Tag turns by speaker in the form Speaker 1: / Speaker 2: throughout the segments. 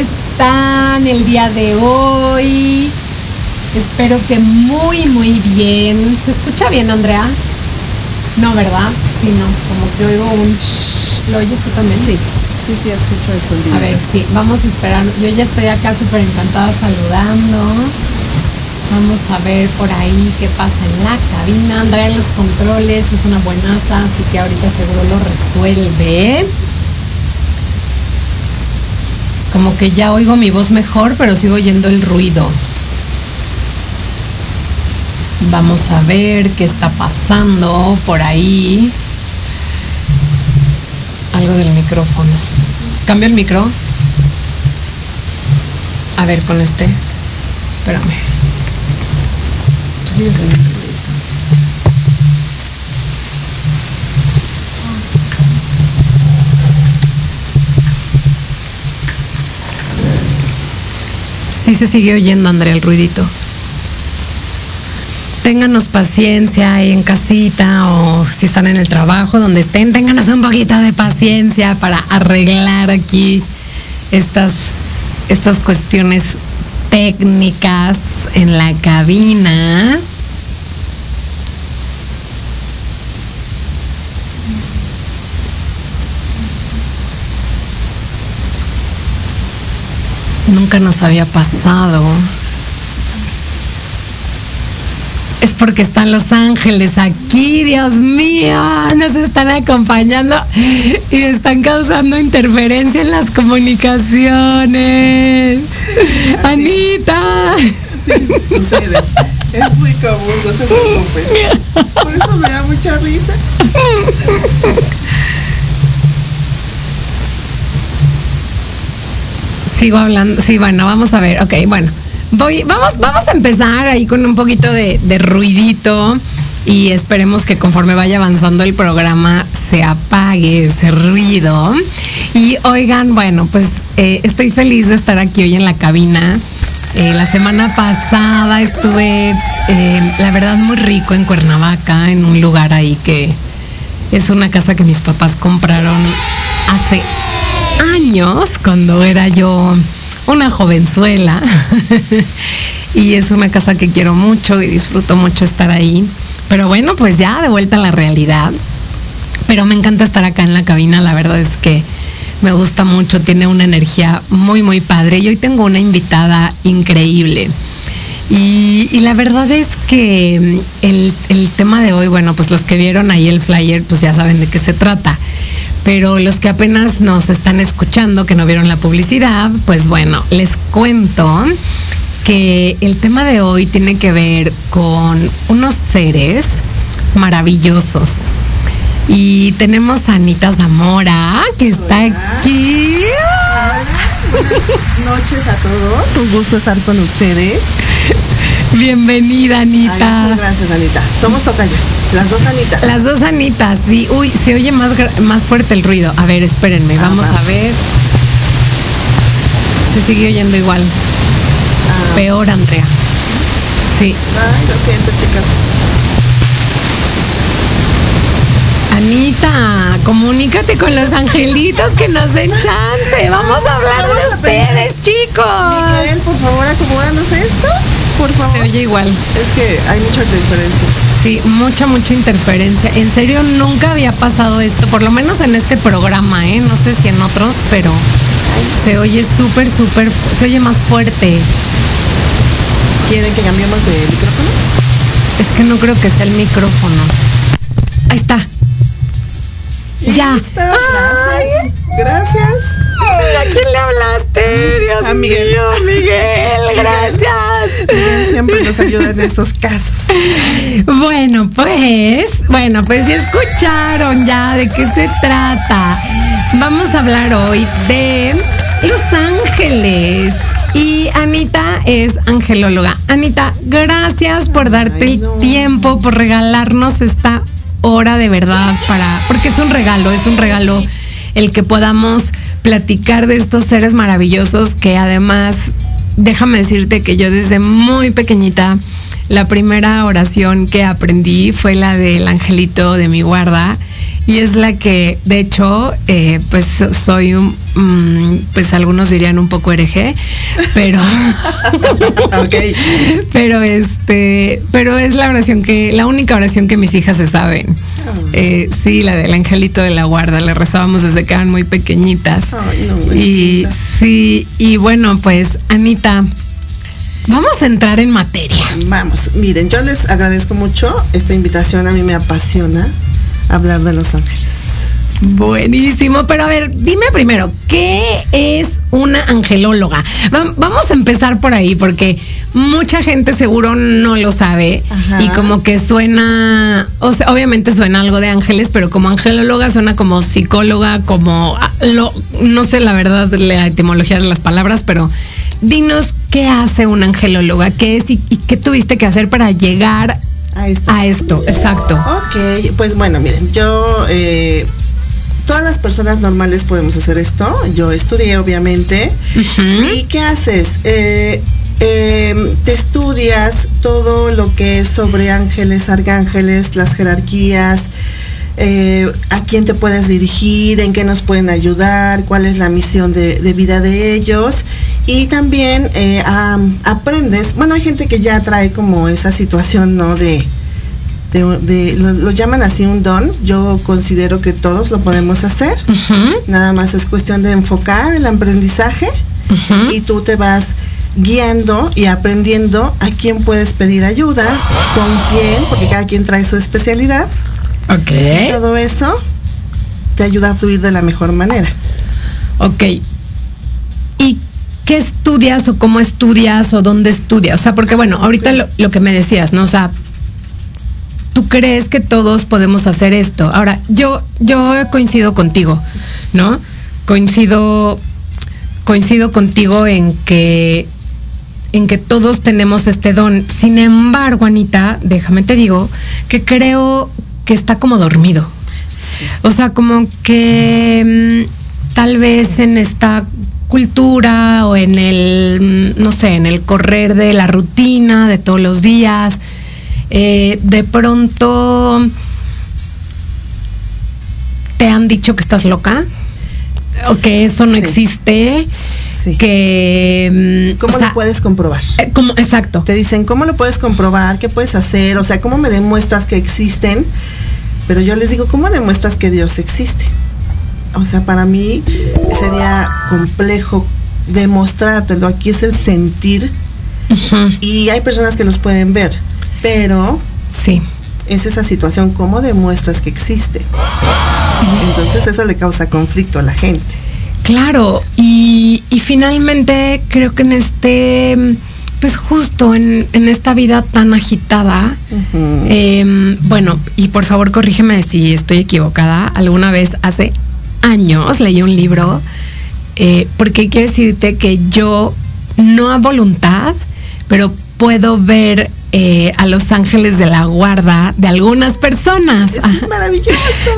Speaker 1: están el día de hoy? Espero que muy, muy bien. ¿Se escucha bien, Andrea? No, ¿verdad? Sí, no, como que oigo un... ¿Lo oyes tú también?
Speaker 2: Sí, sí, sí, escucho el sonido.
Speaker 1: A ver, sí, vamos a esperar. Yo ya estoy acá súper encantada saludando. Vamos a ver por ahí qué pasa en la cabina. Andrea en los controles es una buenaza, así que ahorita seguro lo resuelve. Como que ya oigo mi voz mejor, pero sigo oyendo el ruido. Vamos a ver qué está pasando por ahí. Algo del micrófono. ¿Cambio el micro? A ver, con este. Espérame.
Speaker 2: Sí, es el-
Speaker 1: Sí se sigue oyendo, Andrea, el ruidito. Ténganos paciencia ahí en casita o si están en el trabajo, donde estén, ténganos un poquito de paciencia para arreglar aquí estas, estas cuestiones técnicas en la cabina. Nunca nos había pasado. Es porque están los ángeles aquí, Dios mío, nos están acompañando y están causando interferencia en las comunicaciones. Anita.
Speaker 2: Sucede. Es muy común, no se preocupen. Por eso me da mucha risa.
Speaker 1: Sigo hablando. Sí, bueno, vamos a ver. Ok, bueno. Voy, vamos, vamos a empezar ahí con un poquito de, ruidito y esperemos que conforme vaya avanzando el programa se apague ese ruido. Y oigan, bueno, pues eh, estoy feliz de estar aquí hoy en la cabina. Eh, la semana pasada estuve, eh, la verdad, muy rico en Cuernavaca, en un lugar ahí que es una casa que mis papás compraron hace años, cuando era yo una jovenzuela. y es una casa que quiero mucho y disfruto mucho estar ahí. Pero bueno, pues ya de vuelta a la realidad. Pero me encanta estar acá en la cabina, la verdad es que me gusta mucho, tiene una energía muy, muy padre. Y hoy tengo una invitada increíble. Y, y la verdad es que el, el tema de hoy, bueno, pues los que vieron ahí el flyer, pues ya saben de qué se trata. Pero los que apenas nos están escuchando, que no vieron la publicidad, pues bueno, les cuento que el tema de hoy tiene que ver con unos seres maravillosos. Y tenemos a Anita Zamora, que está aquí.
Speaker 2: Buenas noches a todos. Un gusto estar con ustedes.
Speaker 1: Bienvenida,
Speaker 2: Ay,
Speaker 1: Anita.
Speaker 2: muchas gracias, Anita. Somos tocayas. Las dos Anitas.
Speaker 1: Las dos Anitas, sí. Uy, se oye más, más fuerte el ruido. A ver, espérenme,
Speaker 2: Ah,
Speaker 1: vamos
Speaker 2: va.
Speaker 1: a ver. Se sigue oyendo igual.
Speaker 2: Ah,
Speaker 1: Peor, Andrea. Sí.
Speaker 2: Ay, lo siento, chicas.
Speaker 1: Anita, comunícate con los angelitos que nos den chance. Vamos a hablar de ustedes, chicos.
Speaker 2: Miguel, por favor, acomódanos esto. Por favor.
Speaker 1: Se oye igual.
Speaker 2: Es que hay mucha diferencia.
Speaker 1: Sí, mucha, mucha interferencia. En serio, nunca había pasado esto, por lo menos en este programa, ¿eh? No sé si en otros, pero se oye súper, súper, se oye más fuerte.
Speaker 2: ¿Quieren que cambiemos de micrófono?
Speaker 1: Es que no creo que sea el micrófono. Ahí está. Ya.
Speaker 2: Gracias. Gracias.
Speaker 1: ¿A quién le hablaste? Dios
Speaker 2: A Miguel.
Speaker 1: mío, Miguel, gracias.
Speaker 2: Miguel siempre nos ayuda en estos casos.
Speaker 1: Bueno, pues, bueno, pues ya escucharon ya de qué se trata. Vamos a hablar hoy de Los Ángeles. Y Anita es angelóloga. Anita, gracias por darte
Speaker 2: Ay,
Speaker 1: el tiempo, por regalarnos esta hora de verdad para, porque es un regalo, es un regalo el que podamos platicar de estos seres maravillosos que además, déjame decirte que yo desde muy pequeñita, la primera oración que aprendí fue la del angelito de mi guarda y es la que, de hecho, eh, pues soy un, mm, pues algunos dirían un poco hereje, pero,
Speaker 2: Ok.
Speaker 1: pero este, pero es la oración que, la única oración que mis hijas se saben. Eh, sí, la del angelito de la guarda, la rezábamos desde que eran muy pequeñitas.
Speaker 2: Ay, no,
Speaker 1: y sí, y bueno, pues Anita, vamos a entrar en materia.
Speaker 2: Vamos, miren, yo les agradezco mucho esta invitación. A mí me apasiona hablar de Los Ángeles.
Speaker 1: Buenísimo, pero a ver, dime primero, ¿qué es una angelóloga? Va- Vamos a empezar por ahí porque mucha gente seguro no lo sabe
Speaker 2: Ajá.
Speaker 1: y como que suena, o sea, obviamente suena algo de ángeles, pero como angelóloga suena como psicóloga, como ah, lo, no sé la verdad la etimología de las palabras, pero dinos qué hace una angelóloga, qué es y, y qué tuviste que hacer para llegar
Speaker 2: A esto.
Speaker 1: a esto, exacto.
Speaker 2: Ok, pues bueno, miren, yo, eh, todas las personas normales podemos hacer esto. Yo estudié, obviamente. ¿Y qué haces? Eh, eh, te estudias todo lo que es sobre ángeles, arcángeles, las jerarquías, eh, a quién te puedes dirigir, en qué nos pueden ayudar, cuál es la misión de, de vida de ellos. Y también eh, aprendes, bueno, hay gente que ya trae como esa situación, ¿no? De, de- de- lo, lo llaman así un don. Yo considero que todos lo podemos hacer. Nada más es cuestión de enfocar el aprendizaje y tú te vas guiando y aprendiendo a quién puedes pedir ayuda, con quién, porque cada quien trae su especialidad.
Speaker 1: Ok.
Speaker 2: Y todo eso te ayuda a fluir de la mejor manera.
Speaker 1: Ok. ¿Y qué estudias o cómo estudias o dónde estudias? O sea, porque bueno, ahorita lo, lo que me decías, ¿no? O sea, tú crees que todos podemos hacer esto. Ahora, yo, yo coincido contigo, ¿no? Coincido, coincido contigo en que en que todos tenemos este don. Sin embargo, Anita, déjame te digo que creo que está como dormido. O sea, como que mm, tal vez en esta cultura o en el, mm, no sé, en el correr de la rutina de todos los días, eh, de pronto te han dicho que estás loca o que eso no
Speaker 2: Sí.
Speaker 1: existe,
Speaker 2: Sí.
Speaker 1: que... mm,
Speaker 2: ¿Cómo
Speaker 1: o sea,
Speaker 2: lo puedes comprobar?
Speaker 1: eh, como, exacto.
Speaker 2: Te dicen, ¿cómo lo puedes comprobar? ¿Qué puedes hacer? O sea, ¿cómo me demuestras que existen? Pero yo les digo, ¿cómo demuestras que Dios existe? O sea, para mí sería complejo demostrártelo. Aquí es el sentir y hay personas que los pueden ver, pero
Speaker 1: Sí.
Speaker 2: es esa situación, ¿cómo demuestras que existe? Entonces eso le causa conflicto a la gente.
Speaker 1: Claro, y, y finalmente creo que en este, pues justo en, en esta vida tan agitada, em, bueno, y por favor corrígeme si estoy equivocada, alguna vez hace años leí un libro, eh, porque quiero decirte que yo no a voluntad, pero puedo ver eh, a los ángeles de la guarda de algunas personas.
Speaker 2: Eso es maravilloso.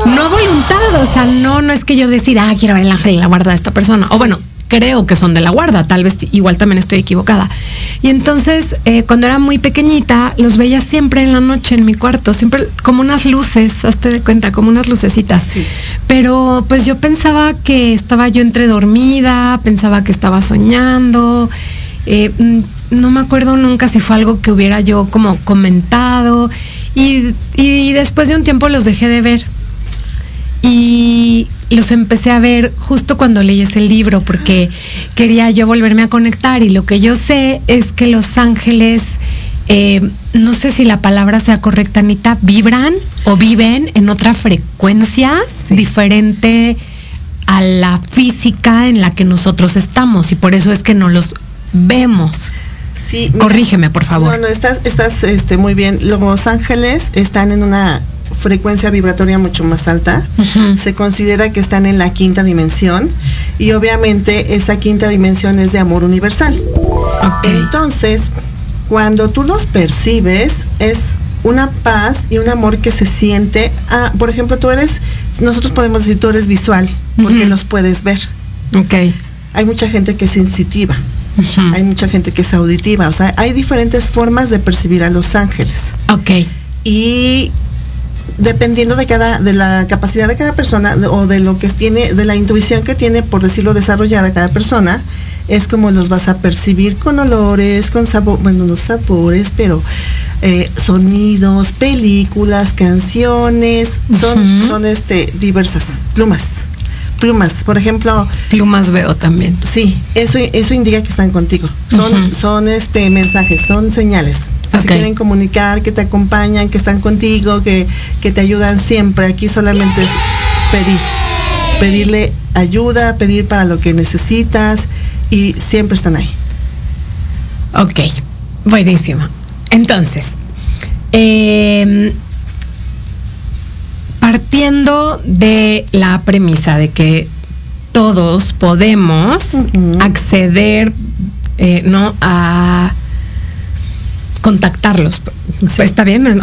Speaker 1: No voluntad, o sea, no, no es que yo decida, ah, quiero ver el ángel y la guarda de esta persona. O bueno, creo que son de la guarda, tal vez igual también estoy equivocada. Y entonces, eh, cuando era muy pequeñita, los veía siempre en la noche en mi cuarto, siempre como unas luces, hazte de cuenta, como unas lucecitas.
Speaker 2: Sí.
Speaker 1: Pero pues yo pensaba que estaba yo entre dormida, pensaba que estaba soñando. eh, mm, no me acuerdo nunca si fue algo que hubiera yo como comentado. Y, y después de un tiempo los dejé de ver. Y los empecé a ver justo cuando leí el libro, porque quería yo volverme a conectar. Y lo que yo sé es que los ángeles, eh, no sé si la palabra sea correcta, Anita, vibran o viven en otra frecuencia diferente a la física en la que nosotros estamos. Y por eso es que no los vemos.
Speaker 2: Sí,
Speaker 1: Corrígeme, por favor.
Speaker 2: No, no, estás, estás este, muy bien. Los ángeles están en una frecuencia vibratoria mucho más alta. Se considera que están en la quinta dimensión y obviamente esa quinta dimensión es de amor universal. Entonces, cuando tú los percibes, es una paz y un amor que se siente. Ah, por ejemplo, tú eres, nosotros podemos decir tú eres visual, porque los puedes ver.
Speaker 1: Ok.
Speaker 2: Hay mucha gente que es sensitiva. Hay mucha gente que es auditiva, o sea, hay diferentes formas de percibir a los ángeles.
Speaker 1: Ok.
Speaker 2: Y dependiendo de cada, de la capacidad de cada persona o de lo que tiene, de la intuición que tiene, por decirlo, desarrollada cada persona, es como los vas a percibir con olores, con sabor, bueno, los sabores, pero eh, sonidos, películas, canciones, son, son este, diversas, plumas plumas, por ejemplo.
Speaker 1: Plumas veo también.
Speaker 2: Sí, eso, eso indica que están contigo. Son, son este mensajes, son señales. Que se quieren comunicar, que te acompañan, que están contigo, que, que te ayudan siempre. Aquí solamente es pedir. Pedirle ayuda, pedir para lo que necesitas y siempre están ahí.
Speaker 1: Ok, buenísimo. Entonces, eh, partiendo de la premisa de que todos podemos acceder eh, no a contactarlos. Está bien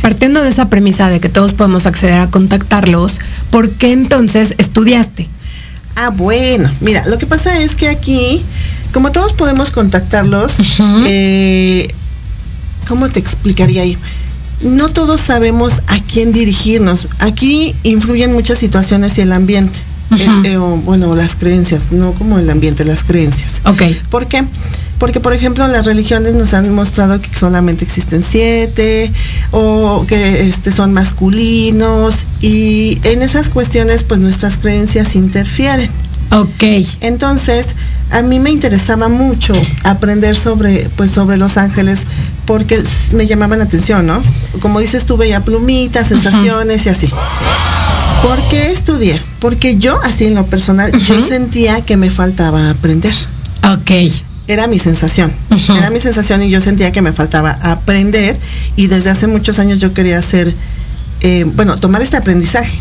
Speaker 1: partiendo de esa premisa de que todos podemos acceder a contactarlos ¿por qué entonces estudiaste?
Speaker 2: Ah, bueno, mira, lo que pasa es que aquí, como todos podemos contactarlos, eh, ¿cómo te explicaría ahí? No todos sabemos a quién dirigirnos. Aquí influyen muchas situaciones y el ambiente. Eh, eh, bueno, las creencias, no como el ambiente, las creencias.
Speaker 1: Ok.
Speaker 2: ¿Por qué? Porque, por ejemplo, las religiones nos han mostrado que solamente existen siete o que este, son masculinos y en esas cuestiones, pues nuestras creencias interfieren.
Speaker 1: Ok.
Speaker 2: Entonces, a mí me interesaba mucho aprender sobre, pues, sobre los ángeles porque me llamaban la atención, ¿no? Como dices, tú veía plumitas, sensaciones y así. ¿Por qué estudié? Porque yo, así en lo personal, yo sentía que me faltaba aprender.
Speaker 1: Ok.
Speaker 2: Era mi sensación. Era mi sensación y yo sentía que me faltaba aprender. Y desde hace muchos años yo quería hacer, eh, bueno, tomar este aprendizaje.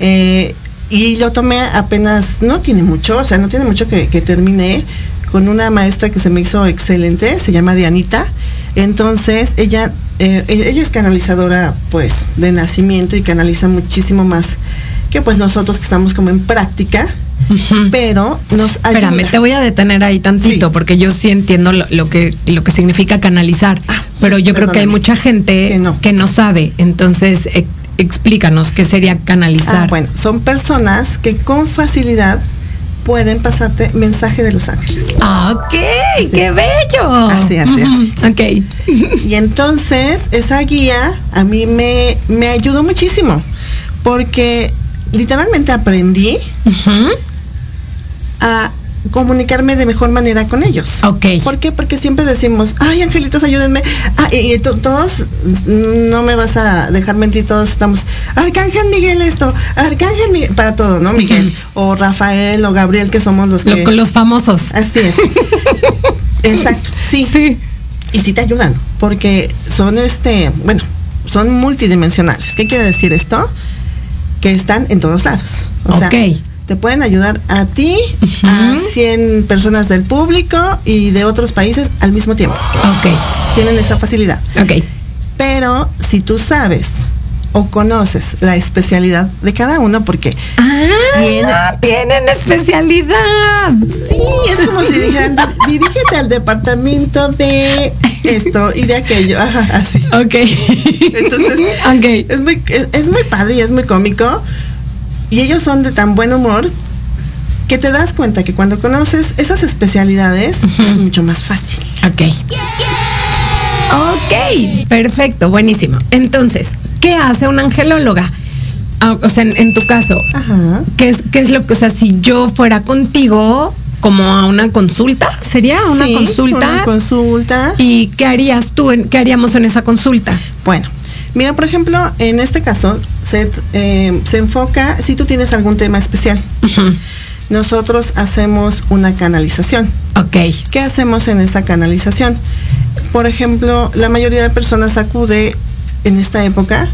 Speaker 2: Eh, y lo tomé apenas, no tiene mucho, o sea, no tiene mucho que, que terminé con una maestra que se me hizo excelente, se llama Dianita entonces, ella, eh, ella es canalizadora, pues, de nacimiento y canaliza muchísimo más que pues nosotros que estamos como en práctica. Pero nos ayuda.
Speaker 1: Espérame, te voy a detener ahí tantito porque yo sí entiendo lo, que lo que significa canalizar, ah, pero yo creo que hay mucha gente que no, sabe. Entonces, e, explícanos qué sería canalizar. Ah,
Speaker 2: bueno, son personas que con facilidad pueden pasarte mensaje de los ángeles.
Speaker 1: Ok, qué bello.
Speaker 2: Así, así, así.
Speaker 1: Ok.
Speaker 2: Y entonces esa guía a mí me, me ayudó muchísimo porque literalmente aprendí a comunicarme de mejor manera con ellos.
Speaker 1: Ok.
Speaker 2: ¿Por qué? Porque siempre decimos, ay, angelitos, ayúdenme. Ah, y, todos, no me vas a dejar mentir, todos estamos, Arcángel Miguel esto, Arcángel Miguel, para todo, ¿no? Miguel, o Rafael, o Gabriel, que somos los que...
Speaker 1: los famosos.
Speaker 2: Así es. Exacto, sí. Sí. Y sí te ayudan, porque son este, bueno, son multidimensionales. ¿Qué quiere decir esto? Que están en todos lados. O
Speaker 1: ok
Speaker 2: te pueden ayudar a ti, a 100 personas del público y de otros países al mismo tiempo.
Speaker 1: Ok.
Speaker 2: Tienen esa facilidad.
Speaker 1: Ok.
Speaker 2: Pero si tú sabes o conoces la especialidad de cada uno, porque
Speaker 1: ah, tienen especialidad.
Speaker 2: Sí, es como si dijeran, dirígete al departamento de esto y de aquello. Ajá, así.
Speaker 1: Ok.
Speaker 2: Entonces, okay. Es, muy, es muy padre y es muy cómico y ellos son de tan buen humor que te das cuenta que cuando conoces esas especialidades es mucho más fácil.
Speaker 1: Ok. Ok, perfecto, buenísimo. Entonces, ¿qué hace una angelóloga? Ah, o sea, en, tu caso, ¿qué es, ¿qué es lo que, o sea, si yo fuera contigo, como a una consulta, ¿sería una consulta?
Speaker 2: Una consulta.
Speaker 1: ¿Y qué harías tú, qué haríamos en esa consulta?
Speaker 2: Bueno, mira, por ejemplo, en este caso se, eh, se enfoca si tú tienes algún tema especial. Nosotros hacemos una canalización.
Speaker 1: Ok.
Speaker 2: ¿Qué hacemos en esta canalización? Por ejemplo, la mayoría de personas acude en esta época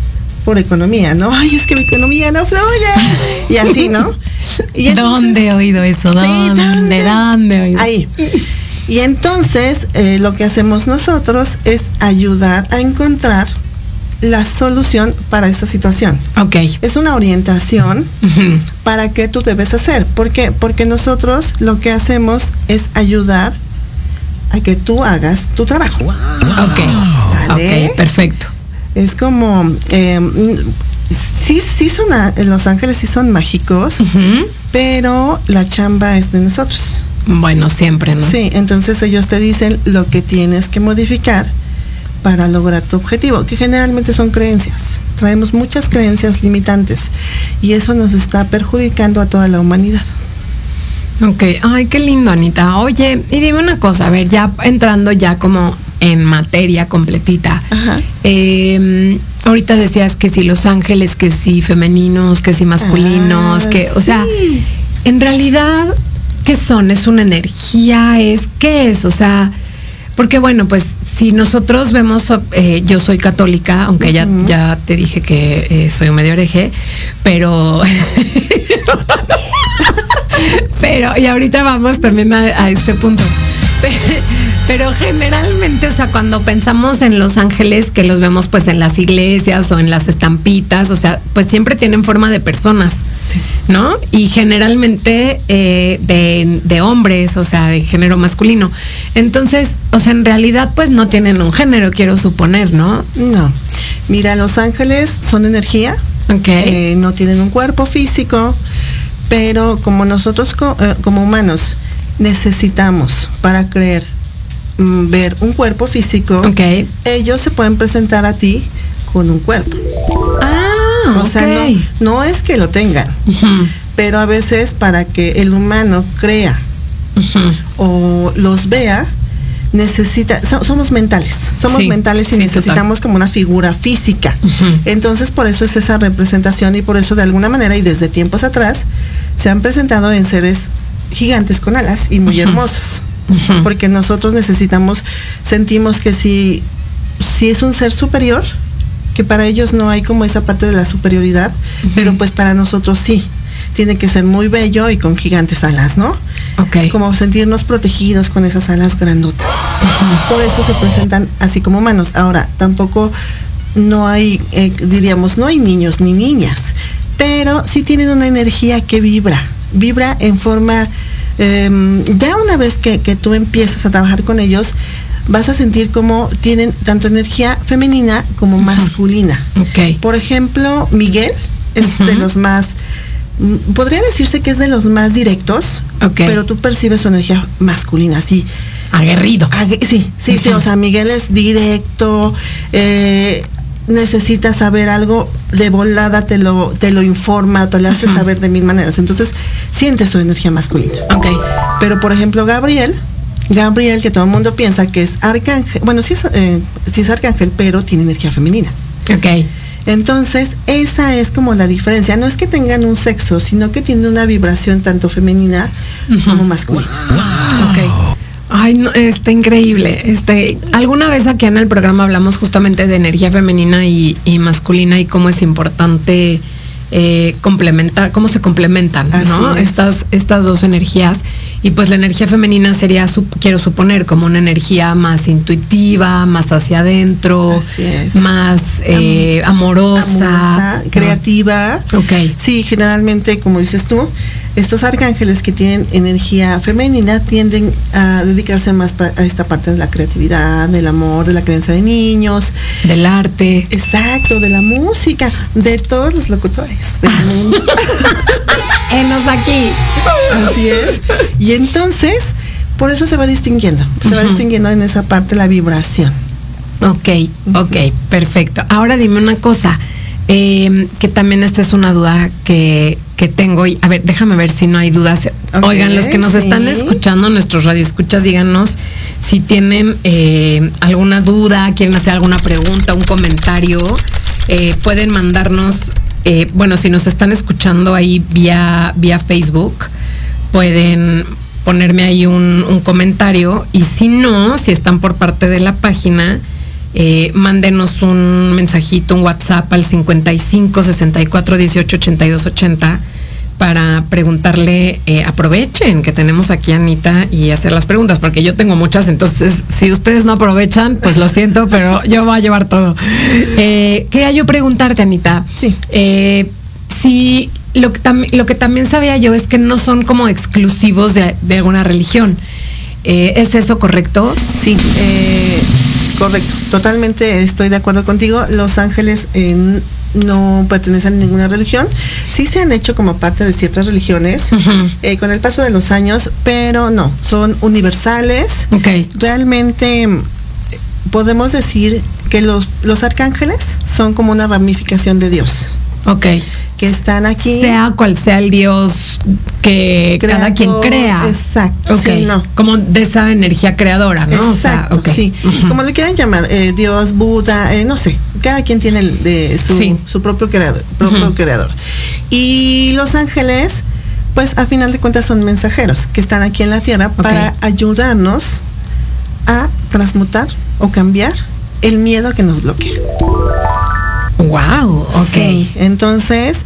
Speaker 2: por economía, ¿no? Ay, es que mi economía no fluye. Y así, ¿no?
Speaker 1: ¿Dónde he oído eso? ¿Dónde? ¿Dónde he oído?
Speaker 2: Ahí. Y entonces eh, lo que hacemos nosotros es ayudar a encontrar la solución para esta situación.
Speaker 1: Ok.
Speaker 2: Es una orientación para qué tú debes hacer. ¿Por qué? Porque nosotros lo que hacemos es ayudar a que tú hagas tu trabajo.
Speaker 1: Ok. perfecto.
Speaker 2: Es como, em, sí, sí son, Los Ángeles sí son mágicos, pero la chamba es de nosotros.
Speaker 1: Bueno, siempre, ¿no?
Speaker 2: Sí, entonces ellos te dicen lo que tienes que modificar para lograr tu objetivo, que generalmente son creencias. Traemos muchas creencias limitantes y eso nos está perjudicando a toda la humanidad.
Speaker 1: Ok, ay, qué lindo, Anita. Oye, y dime una cosa, a ver, ya entrando ya como en materia completita. Em, ahorita decías que si los ángeles, que si femeninos, que si masculinos, ah, que, o sea, en realidad, ¿qué son? ¿Es una energía? ¿Es qué es? O sea, porque bueno, pues si nosotros vemos, eh, yo soy católica, aunque ya, ya te dije que eh, soy un medio hereje, pero... pero, y ahorita vamos también a, este punto. Pero generalmente, o sea, cuando pensamos en los ángeles que los vemos pues en las iglesias o en las estampitas, o sea, pues siempre tienen forma de personas. ¿No? Y generalmente eh, de, hombres, o sea, de género masculino. Entonces, o sea, en realidad pues no tienen un género, quiero suponer, ¿no?
Speaker 2: No. Mira, los ángeles son energía,
Speaker 1: okay.
Speaker 2: Eh, no tienen un cuerpo físico, pero como nosotros eh, como humanos necesitamos para creer mm, ver un cuerpo físico, ellos se pueden presentar a ti con un cuerpo.
Speaker 1: Ah,
Speaker 2: o sea, no, es que lo tengan, pero a veces para que el humano crea o los vea, necesita, somos mentales, somos mentales y necesitamos como una figura física. Entonces por eso es esa representación y por eso de alguna manera y desde tiempos atrás se han presentado en seres gigantes con alas y muy hermosos. Porque nosotros necesitamos, sentimos que si, si es un ser superior, que para ellos no hay como esa parte de la superioridad, pero pues para nosotros sí. Tiene que ser muy bello y con gigantes alas, ¿no?
Speaker 1: Ok.
Speaker 2: Como sentirnos protegidos con esas alas grandotas. Por eso se presentan así como humanos. Ahora, tampoco no hay, eh, diríamos, no hay niños ni niñas, pero sí tienen una energía que vibra, vibra en forma, em, ya una vez que, que tú empiezas a trabajar con ellos, vas a sentir como tienen tanto energía femenina como masculina. Por ejemplo, Miguel es de los más, mm, podría decirse que es de los más directos, pero tú percibes su energía masculina, así.
Speaker 1: Aguerrido.
Speaker 2: sí, sí, sí, o sea, Miguel es directo, eh, necesita saber algo, de volada te lo, te lo informa, te lo hace saber de mil maneras. Entonces, sientes su energía masculina. Pero, por ejemplo, Gabriel, Gabriel, que todo el mundo piensa que es arcángel, bueno, sí es, eh, es arcángel, pero tiene energía femenina.
Speaker 1: Ok.
Speaker 2: Entonces, esa es como la diferencia. No es que tengan un sexo, sino que tienen una vibración tanto femenina como masculina.
Speaker 1: Wow. Ay, no, está increíble. Este, alguna vez aquí en el programa hablamos justamente de energía femenina y, masculina y cómo es importante eh, complementar, cómo se complementan, ¿no? Estas, estas dos energías. Y pues la energía femenina sería, quiero suponer, como una energía más intuitiva, más hacia adentro, más eh, amorosa,
Speaker 2: creativa.
Speaker 1: Ok.
Speaker 2: Sí, generalmente, como dices tú, estos arcángeles que tienen energía femenina tienden a dedicarse más a esta parte de la creatividad, del amor, de la creencia de niños,
Speaker 1: del arte.
Speaker 2: Exacto, de la música, de todos los locutores del mundo.
Speaker 1: Enos aquí.
Speaker 2: Así es. Y entonces, por eso se va distinguiendo. Se va distinguiendo en esa parte la vibración.
Speaker 1: Ok, ok, perfecto. Ahora dime una cosa, eh, que también esta es una duda que, que tengo. Y, a ver, déjame ver si no hay dudas. Oigan, los que nos
Speaker 2: sí.
Speaker 1: están escuchando, nuestros radioescuchas, díganos si tienen eh, alguna duda, quieren hacer alguna pregunta, un comentario. eh, pueden mandarnos, eh, bueno, si nos están escuchando ahí vía, vía Facebook, pueden ponerme ahí un, un comentario y si no, si están por parte de la página, eh, mándenos un mensajito, un WhatsApp al 55 64 18 82 80 para preguntarle, eh, aprovechen que tenemos aquí a Anita y hacer las preguntas, porque yo tengo muchas, entonces si ustedes no aprovechan, pues lo siento, pero yo voy a llevar todo. Eh, quería yo preguntarte, Anita,
Speaker 2: Sí.
Speaker 1: eh, si lo que, lo que también sabía yo es que no son como exclusivos de, de alguna religión. Eh, ¿Es eso correcto?
Speaker 2: Sí, eh, correcto. Totalmente estoy de acuerdo contigo. Los ángeles eh, no pertenecen a ninguna religión. Sí se han hecho como parte de ciertas religiones eh, con el paso de los años, pero no, son universales.
Speaker 1: Ok.
Speaker 2: Realmente mm, podemos decir que los, los arcángeles son como una ramificación de Dios,
Speaker 1: Ok.
Speaker 2: Que están aquí.
Speaker 1: Sea cual sea el Dios que cada
Speaker 2: Creador,
Speaker 1: quien crea.
Speaker 2: exacto, sí, no.
Speaker 1: Como de esa energía creadora, ¿no? O sea,
Speaker 2: Exacto, sí. Como lo quieran llamar, eh, Dios, Buda, eh, no sé. Cada quien tiene el de su,
Speaker 1: Sí.
Speaker 2: su propio creador, propio creador. Y los ángeles, pues a final de cuentas son mensajeros que están aquí en la tierra para ayudarnos a transmutar o cambiar el miedo que nos bloquea.
Speaker 1: Wow, ok.
Speaker 2: Sí, entonces,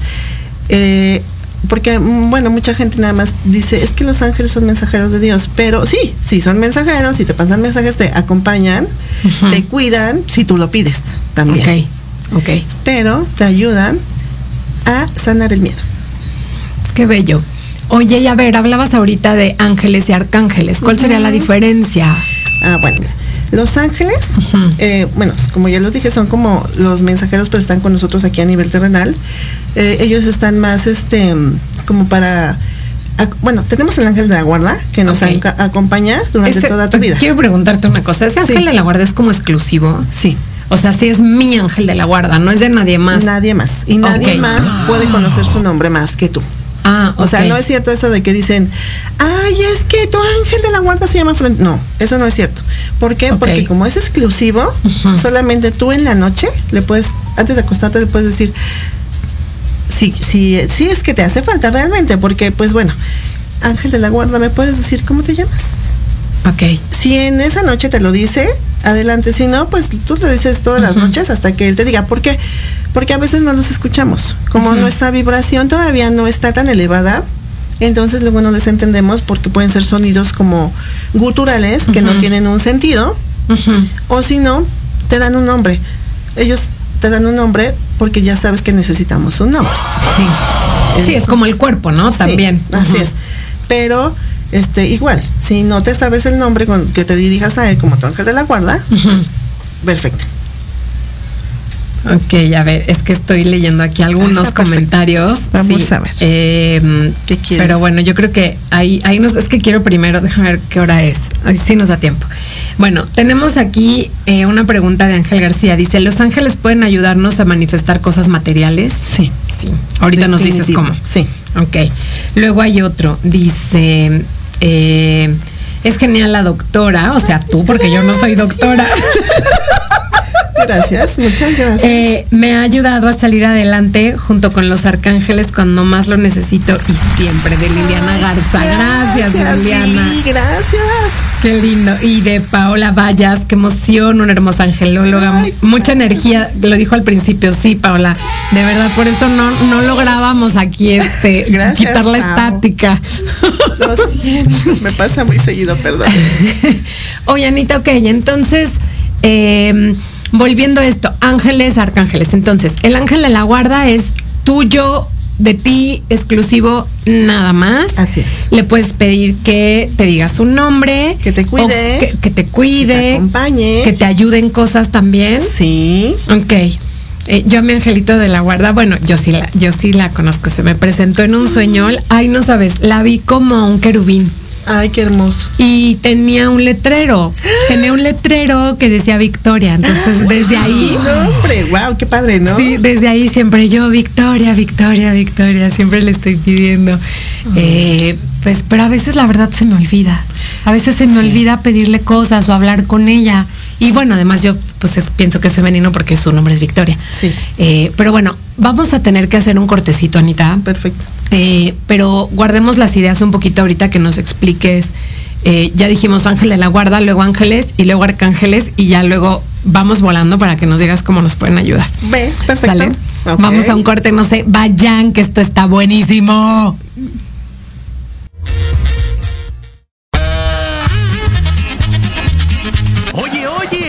Speaker 2: eh, porque, mm, bueno, mucha gente nada más dice, es que los ángeles son mensajeros de Dios, pero sí, sí son mensajeros, si te pasan mensajes, te acompañan, te cuidan, si tú lo pides también,
Speaker 1: Ok, ok.
Speaker 2: pero te ayudan a sanar el miedo.
Speaker 1: Qué bello. Oye, y a ver, hablabas ahorita de ángeles y arcángeles. ¿Cuál sería la diferencia?
Speaker 2: Ah, bueno, los ángeles, eh, bueno, como ya los dije, son como los mensajeros, pero están con nosotros aquí a nivel terrenal. Eh, ellos están más, este, como para, bueno, tenemos el ángel de la guarda que nos acompaña durante
Speaker 1: Ese-
Speaker 2: toda tu vida.
Speaker 1: Quiero preguntarte una cosa. ¿Ese ángel
Speaker 2: Sí.
Speaker 1: de la guarda es como exclusivo?
Speaker 2: Sí,
Speaker 1: O sea, sí es mi ángel de la guarda, no es de nadie más.
Speaker 2: nadie más. Y nadie más puede conocer su nombre más que tú.
Speaker 1: Ah,
Speaker 2: O sea, no es cierto eso de que dicen, ay, es que tu ángel de la guarda se llama Fran-". No, eso no es cierto. ¿Por qué? Porque como es exclusivo, solamente tú en la noche le puedes, antes de acostarte, le puedes decir, si, si, si es que te hace falta realmente, porque pues bueno, ángel de la guarda, ¿me puedes decir cómo te llamas?
Speaker 1: Ok.
Speaker 2: Si en esa noche te lo dice, adelante. Si no, pues tú le dices todas las noches hasta que él te diga. ¿Por qué? Porque a veces no los escuchamos. Como nuestra vibración todavía no está tan elevada, entonces luego no les entendemos porque pueden ser sonidos como guturales que no tienen un sentido. O si no, te dan un nombre. Ellos te dan un nombre porque ya sabes que necesitamos un nombre.
Speaker 1: Sí. Sí, es como el cuerpo, ¿no?
Speaker 2: Sí,
Speaker 1: También.
Speaker 2: así es. Pero, este, igual, si no te sabes el nombre con que te dirijas a él como tu ángel de la guarda, perfecto.
Speaker 1: Ok, a ver, es que estoy leyendo aquí algunos
Speaker 2: Está perfecto.
Speaker 1: comentarios.
Speaker 2: Vamos
Speaker 1: Sí,
Speaker 2: a ver.
Speaker 1: eh,
Speaker 2: ¿Qué quieres?
Speaker 1: Pero bueno, yo creo que ahí, ahí nos, es que quiero primero, déjame ver qué hora es. Ahí sí nos da tiempo. Bueno, tenemos aquí eh, una pregunta de Ángel García. Dice, ¿los ángeles pueden ayudarnos a manifestar cosas materiales?
Speaker 2: Sí.
Speaker 1: Sí. Ahorita nos dices cómo.
Speaker 2: Sí.
Speaker 1: Ok. Luego hay otro. Dice, eh, es genial la doctora, o sea, tú, porque yo no soy doctora.
Speaker 2: Gracias, muchas gracias.
Speaker 1: Eh, me ha ayudado a salir adelante junto con los arcángeles cuando más lo necesito y siempre de Liliana Garza. Gracias, Liliana.
Speaker 2: Lili, gracias.
Speaker 1: Qué lindo. Y de Paola Vallas, qué emoción, una hermosa angelóloga,
Speaker 2: Ay,
Speaker 1: mucha energía, lo dijo al principio, sí, Paola. De verdad, por eso no, no lográbamos aquí este
Speaker 2: Gracias,
Speaker 1: quitar la
Speaker 2: Pao.
Speaker 1: estática.
Speaker 2: Lo siento, me pasa muy seguido, perdón.
Speaker 1: Oye, Anita, ok, entonces, eh, volviendo a esto, ángeles, arcángeles. Entonces, el ángel de la guarda es tuyo, de ti, exclusivo, nada más.
Speaker 2: Así es.
Speaker 1: Le puedes pedir que te diga su nombre.
Speaker 2: Que te cuide.
Speaker 1: que te cuide.
Speaker 2: Que te acompañe.
Speaker 1: Que te ayude en cosas también.
Speaker 2: Sí.
Speaker 1: Ok. Eh, yo a mi angelito de la guarda, bueno, yo sí la, yo sí la conozco, se me presentó en un sueño, ay no sabes, la vi como un querubín.
Speaker 2: Ay, qué hermoso.
Speaker 1: Y tenía un letrero, tenía un letrero que decía Victoria. Entonces, desde ahí.
Speaker 2: No, hombre, wow, qué padre, ¿no?
Speaker 1: Sí, desde ahí siempre yo, Victoria, Victoria, Victoria, siempre le estoy pidiendo. Eh, pues, pero a veces la verdad se me olvida. A veces se me olvida pedirle cosas o hablar con ella. Y bueno, además yo pues es- pienso que es femenino porque su nombre es Victoria.
Speaker 2: Sí.
Speaker 1: Eh, pero bueno, vamos a tener que hacer un cortecito, Anita.
Speaker 2: Perfecto.
Speaker 1: Eh, pero guardemos las ideas un poquito ahorita que nos expliques. Eh, ya dijimos Ángel de la Guarda, luego Ángeles y luego Arcángeles y ya luego vamos volando para que nos digas cómo nos pueden ayudar.
Speaker 2: Ve, perfecto.
Speaker 1: Vamos a un corte, no sé, vayan, que esto está buenísimo.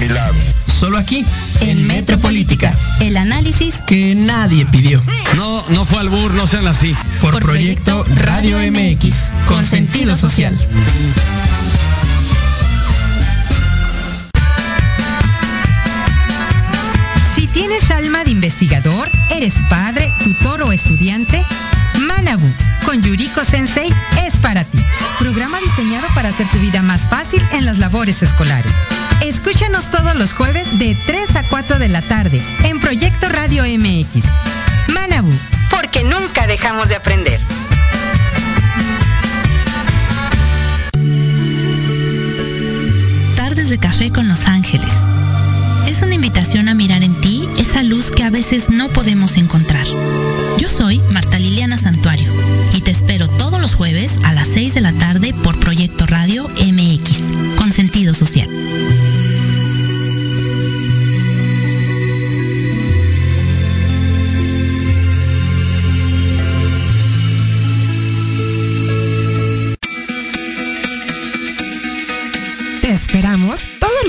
Speaker 3: mi lado.
Speaker 4: Solo aquí,
Speaker 5: En Metropolítica. El análisis
Speaker 4: que nadie pidió.
Speaker 6: No, no fue albur, no sean así.
Speaker 4: Por,
Speaker 5: Por
Speaker 4: Proyecto
Speaker 5: Proyecto
Speaker 4: Radio MX, con sentido social.
Speaker 7: Si tienes alma de investigador, eres padre, tutor o estudiante, Manabu con Yuriko Sensei es para ti. Programa diseñado para hacer tu vida más fácil en las labores escolares. Escúchanos todos los jueves de 3 a 4 de la tarde en Proyecto Radio MX. Manabu, porque nunca dejamos de aprender.
Speaker 5: Tardes de café con Los Ángeles. Es una invitación a mirar en ti esa luz que a veces no podemos encontrar. Yo soy Marta Liliana Santuario y te espero todos los jueves a las 6 de la tarde por Proyecto Radio MX,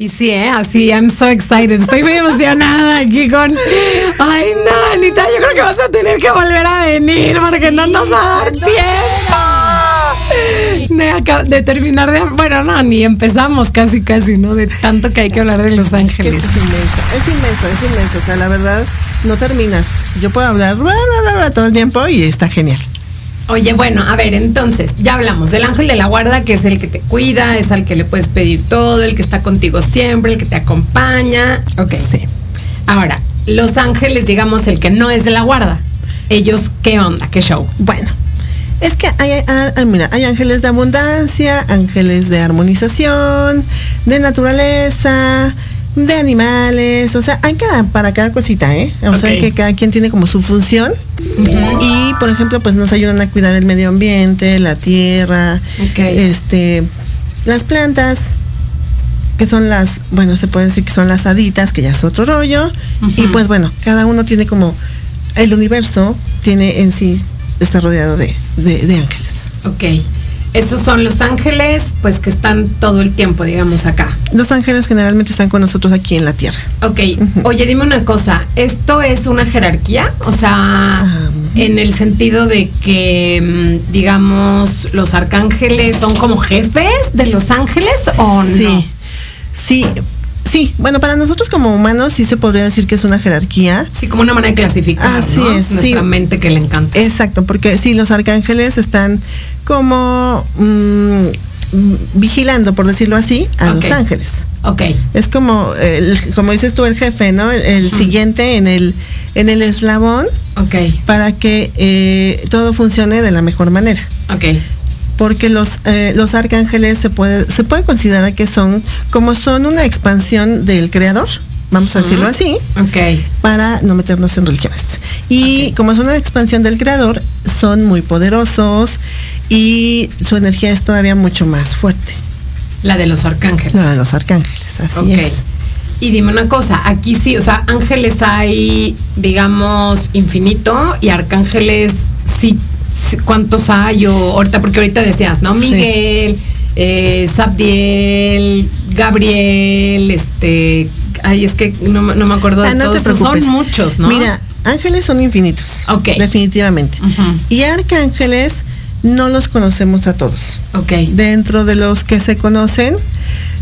Speaker 1: Y sí, ¿eh? así, I'm so excited. Estoy muy emocionada aquí con. Ay, no, Anita, yo creo que vas a tener que volver a venir porque no nos va a dar tiempo. De, acá- de terminar de. Bueno, no, ni empezamos casi, casi, ¿no? De tanto que hay que hablar de Los
Speaker 2: Es
Speaker 1: Ángeles.
Speaker 2: inmenso, es inmenso, es inmenso. O sea, la verdad, no terminas. Yo puedo hablar bla, bla, bla, bla, todo el tiempo y está genial.
Speaker 1: Oye, bueno, a ver, entonces, ya hablamos del ángel de la guarda, que es el que te cuida, es al que le puedes pedir todo, el que está contigo siempre, el que te acompaña. Ok, sí. Ahora, los ángeles, digamos, el que no es de la guarda. Ellos, ¿qué onda? ¿Qué show?
Speaker 2: Bueno, es que hay, mira, hay ángeles de abundancia, ángeles de armonización, de naturaleza, de animales, o sea, hay cada, para cada cosita, ¿eh? O sea, que cada quien tiene como su función. Y, por ejemplo, pues nos ayudan a cuidar el medio ambiente, la tierra, este, las plantas, que son las, bueno, se puede decir que son las haditas, que ya es otro rollo. Y pues bueno, cada uno tiene como, el universo tiene en sí, está rodeado de, de, de ángeles.
Speaker 1: Ok. Esos son los ángeles, pues que están todo el tiempo, digamos, acá.
Speaker 2: Los ángeles generalmente están con nosotros aquí en la tierra.
Speaker 1: Ok, oye, dime una cosa, ¿esto es una jerarquía? O sea,
Speaker 2: Ah.
Speaker 1: en el sentido de que, mm, digamos, los arcángeles son como jefes de los ángeles o
Speaker 2: Sí,
Speaker 1: no?
Speaker 2: sí, sí. Bueno, para nosotros como humanos sí se podría decir que es una jerarquía.
Speaker 1: Sí, como una manera de clasificar,
Speaker 2: Así
Speaker 1: ¿no?
Speaker 2: es, sí.
Speaker 1: Nuestra mente que le encanta.
Speaker 2: Exacto, porque sí, los arcángeles están como mm, vigilando, por decirlo así, a los ángeles.
Speaker 1: Ok,
Speaker 2: Es como, el- como dices tú, el jefe, ¿no? El, el siguiente en el, en el eslabón
Speaker 1: ok,
Speaker 2: para que eh, todo funcione de la mejor manera.
Speaker 1: ok.
Speaker 2: Porque los, eh, los arcángeles se puede, se puede considerar que son, como son una expansión del creador, vamos a decirlo así,
Speaker 1: Ok,
Speaker 2: para no meternos en religiones. Y como es una expansión del creador, son muy poderosos y su energía es todavía mucho más fuerte.
Speaker 1: la de los arcángeles.
Speaker 2: La de los arcángeles, así
Speaker 1: Ok.
Speaker 2: es.
Speaker 1: Y dime una cosa, aquí sí, o sea, ángeles hay, digamos, infinito y arcángeles sí, ¿cuántos hay? O ahorita, porque ahorita decías, ¿no? Miguel, eh, Sabdiel, Gabriel, este, ay, es que no, me- no me acuerdo de
Speaker 2: Ah, no
Speaker 1: todos,
Speaker 2: te
Speaker 1: son muchos, ¿no?
Speaker 2: Mira, ángeles son infinitos.
Speaker 1: Ok.
Speaker 2: Definitivamente. Y arcángeles no los conocemos a todos.
Speaker 1: ok,
Speaker 2: Dentro de los que se conocen,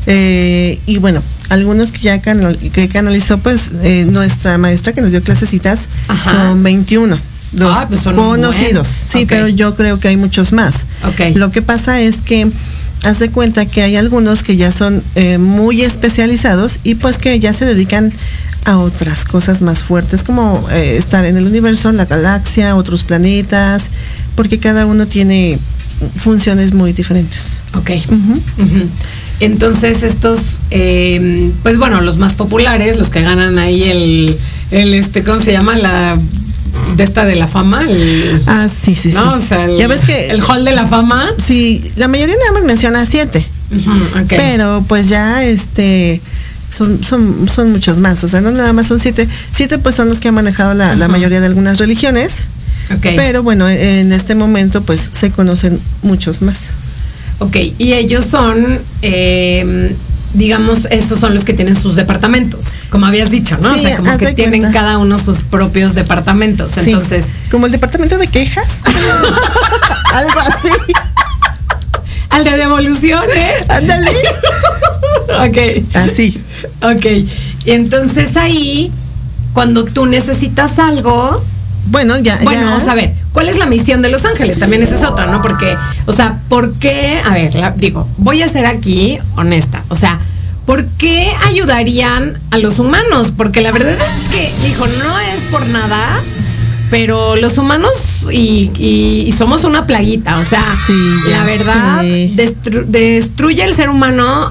Speaker 2: eh, y bueno, algunos que ya canal- que canalizó pues eh, nuestra maestra que nos dio clasecitas,
Speaker 1: Ajá.
Speaker 2: son 21. Los
Speaker 1: Ah, pues son
Speaker 2: conocidos. Sí, pero yo creo que hay muchos más.
Speaker 1: Ok.
Speaker 2: Lo que pasa es que haz de cuenta que hay algunos que ya son eh, muy especializados y pues que ya se dedican a otras cosas más fuertes, como eh, estar en el universo, la galaxia, otros planetas, porque cada uno tiene funciones muy diferentes.
Speaker 1: ok. Entonces estos, eh, pues bueno, los más populares, los que ganan ahí el, el este, ¿cómo se llama? La de esta de la fama, el,
Speaker 2: Ah, sí, sí,
Speaker 1: ¿no?
Speaker 2: sí.
Speaker 1: O sea, el,
Speaker 2: ya ves que
Speaker 1: el hall de la fama.
Speaker 2: sí, la mayoría nada más menciona siete, pero pues ya este son, son, son muchos más, o sea, no nada más son siete. Siete pues son los que han manejado la, mayoría de algunas religiones, pero bueno, en este momento pues se conocen muchos más.
Speaker 1: Ok, y ellos son, eh, digamos, esos son los que tienen sus departamentos, como habías dicho, ¿no?
Speaker 2: Sí,
Speaker 1: o sea, como que tienen
Speaker 2: cuenta.
Speaker 1: cada uno sus propios departamentos.
Speaker 2: Sí,
Speaker 1: Entonces,
Speaker 2: como el departamento de quejas, algo así.
Speaker 1: al de devoluciones.
Speaker 2: Ándale.
Speaker 1: ok.
Speaker 2: Así.
Speaker 1: Ok. Y entonces ahí, cuando tú necesitas algo,
Speaker 2: Bueno, ya.
Speaker 1: bueno,
Speaker 2: ya.
Speaker 1: vamos a ver, ¿cuál es la misión de los ángeles? También esa es otra, ¿no? Porque, o sea, ¿por qué? A ver, la- digo, voy a ser aquí honesta. O sea, ¿por qué ayudarían a los humanos? Porque la verdad es que, dijo, no es por nada, pero los humanos y, y- y somos una plaguita. O sea,
Speaker 2: Sí,
Speaker 1: la verdad,
Speaker 2: sí.
Speaker 1: destru- destruye el ser humano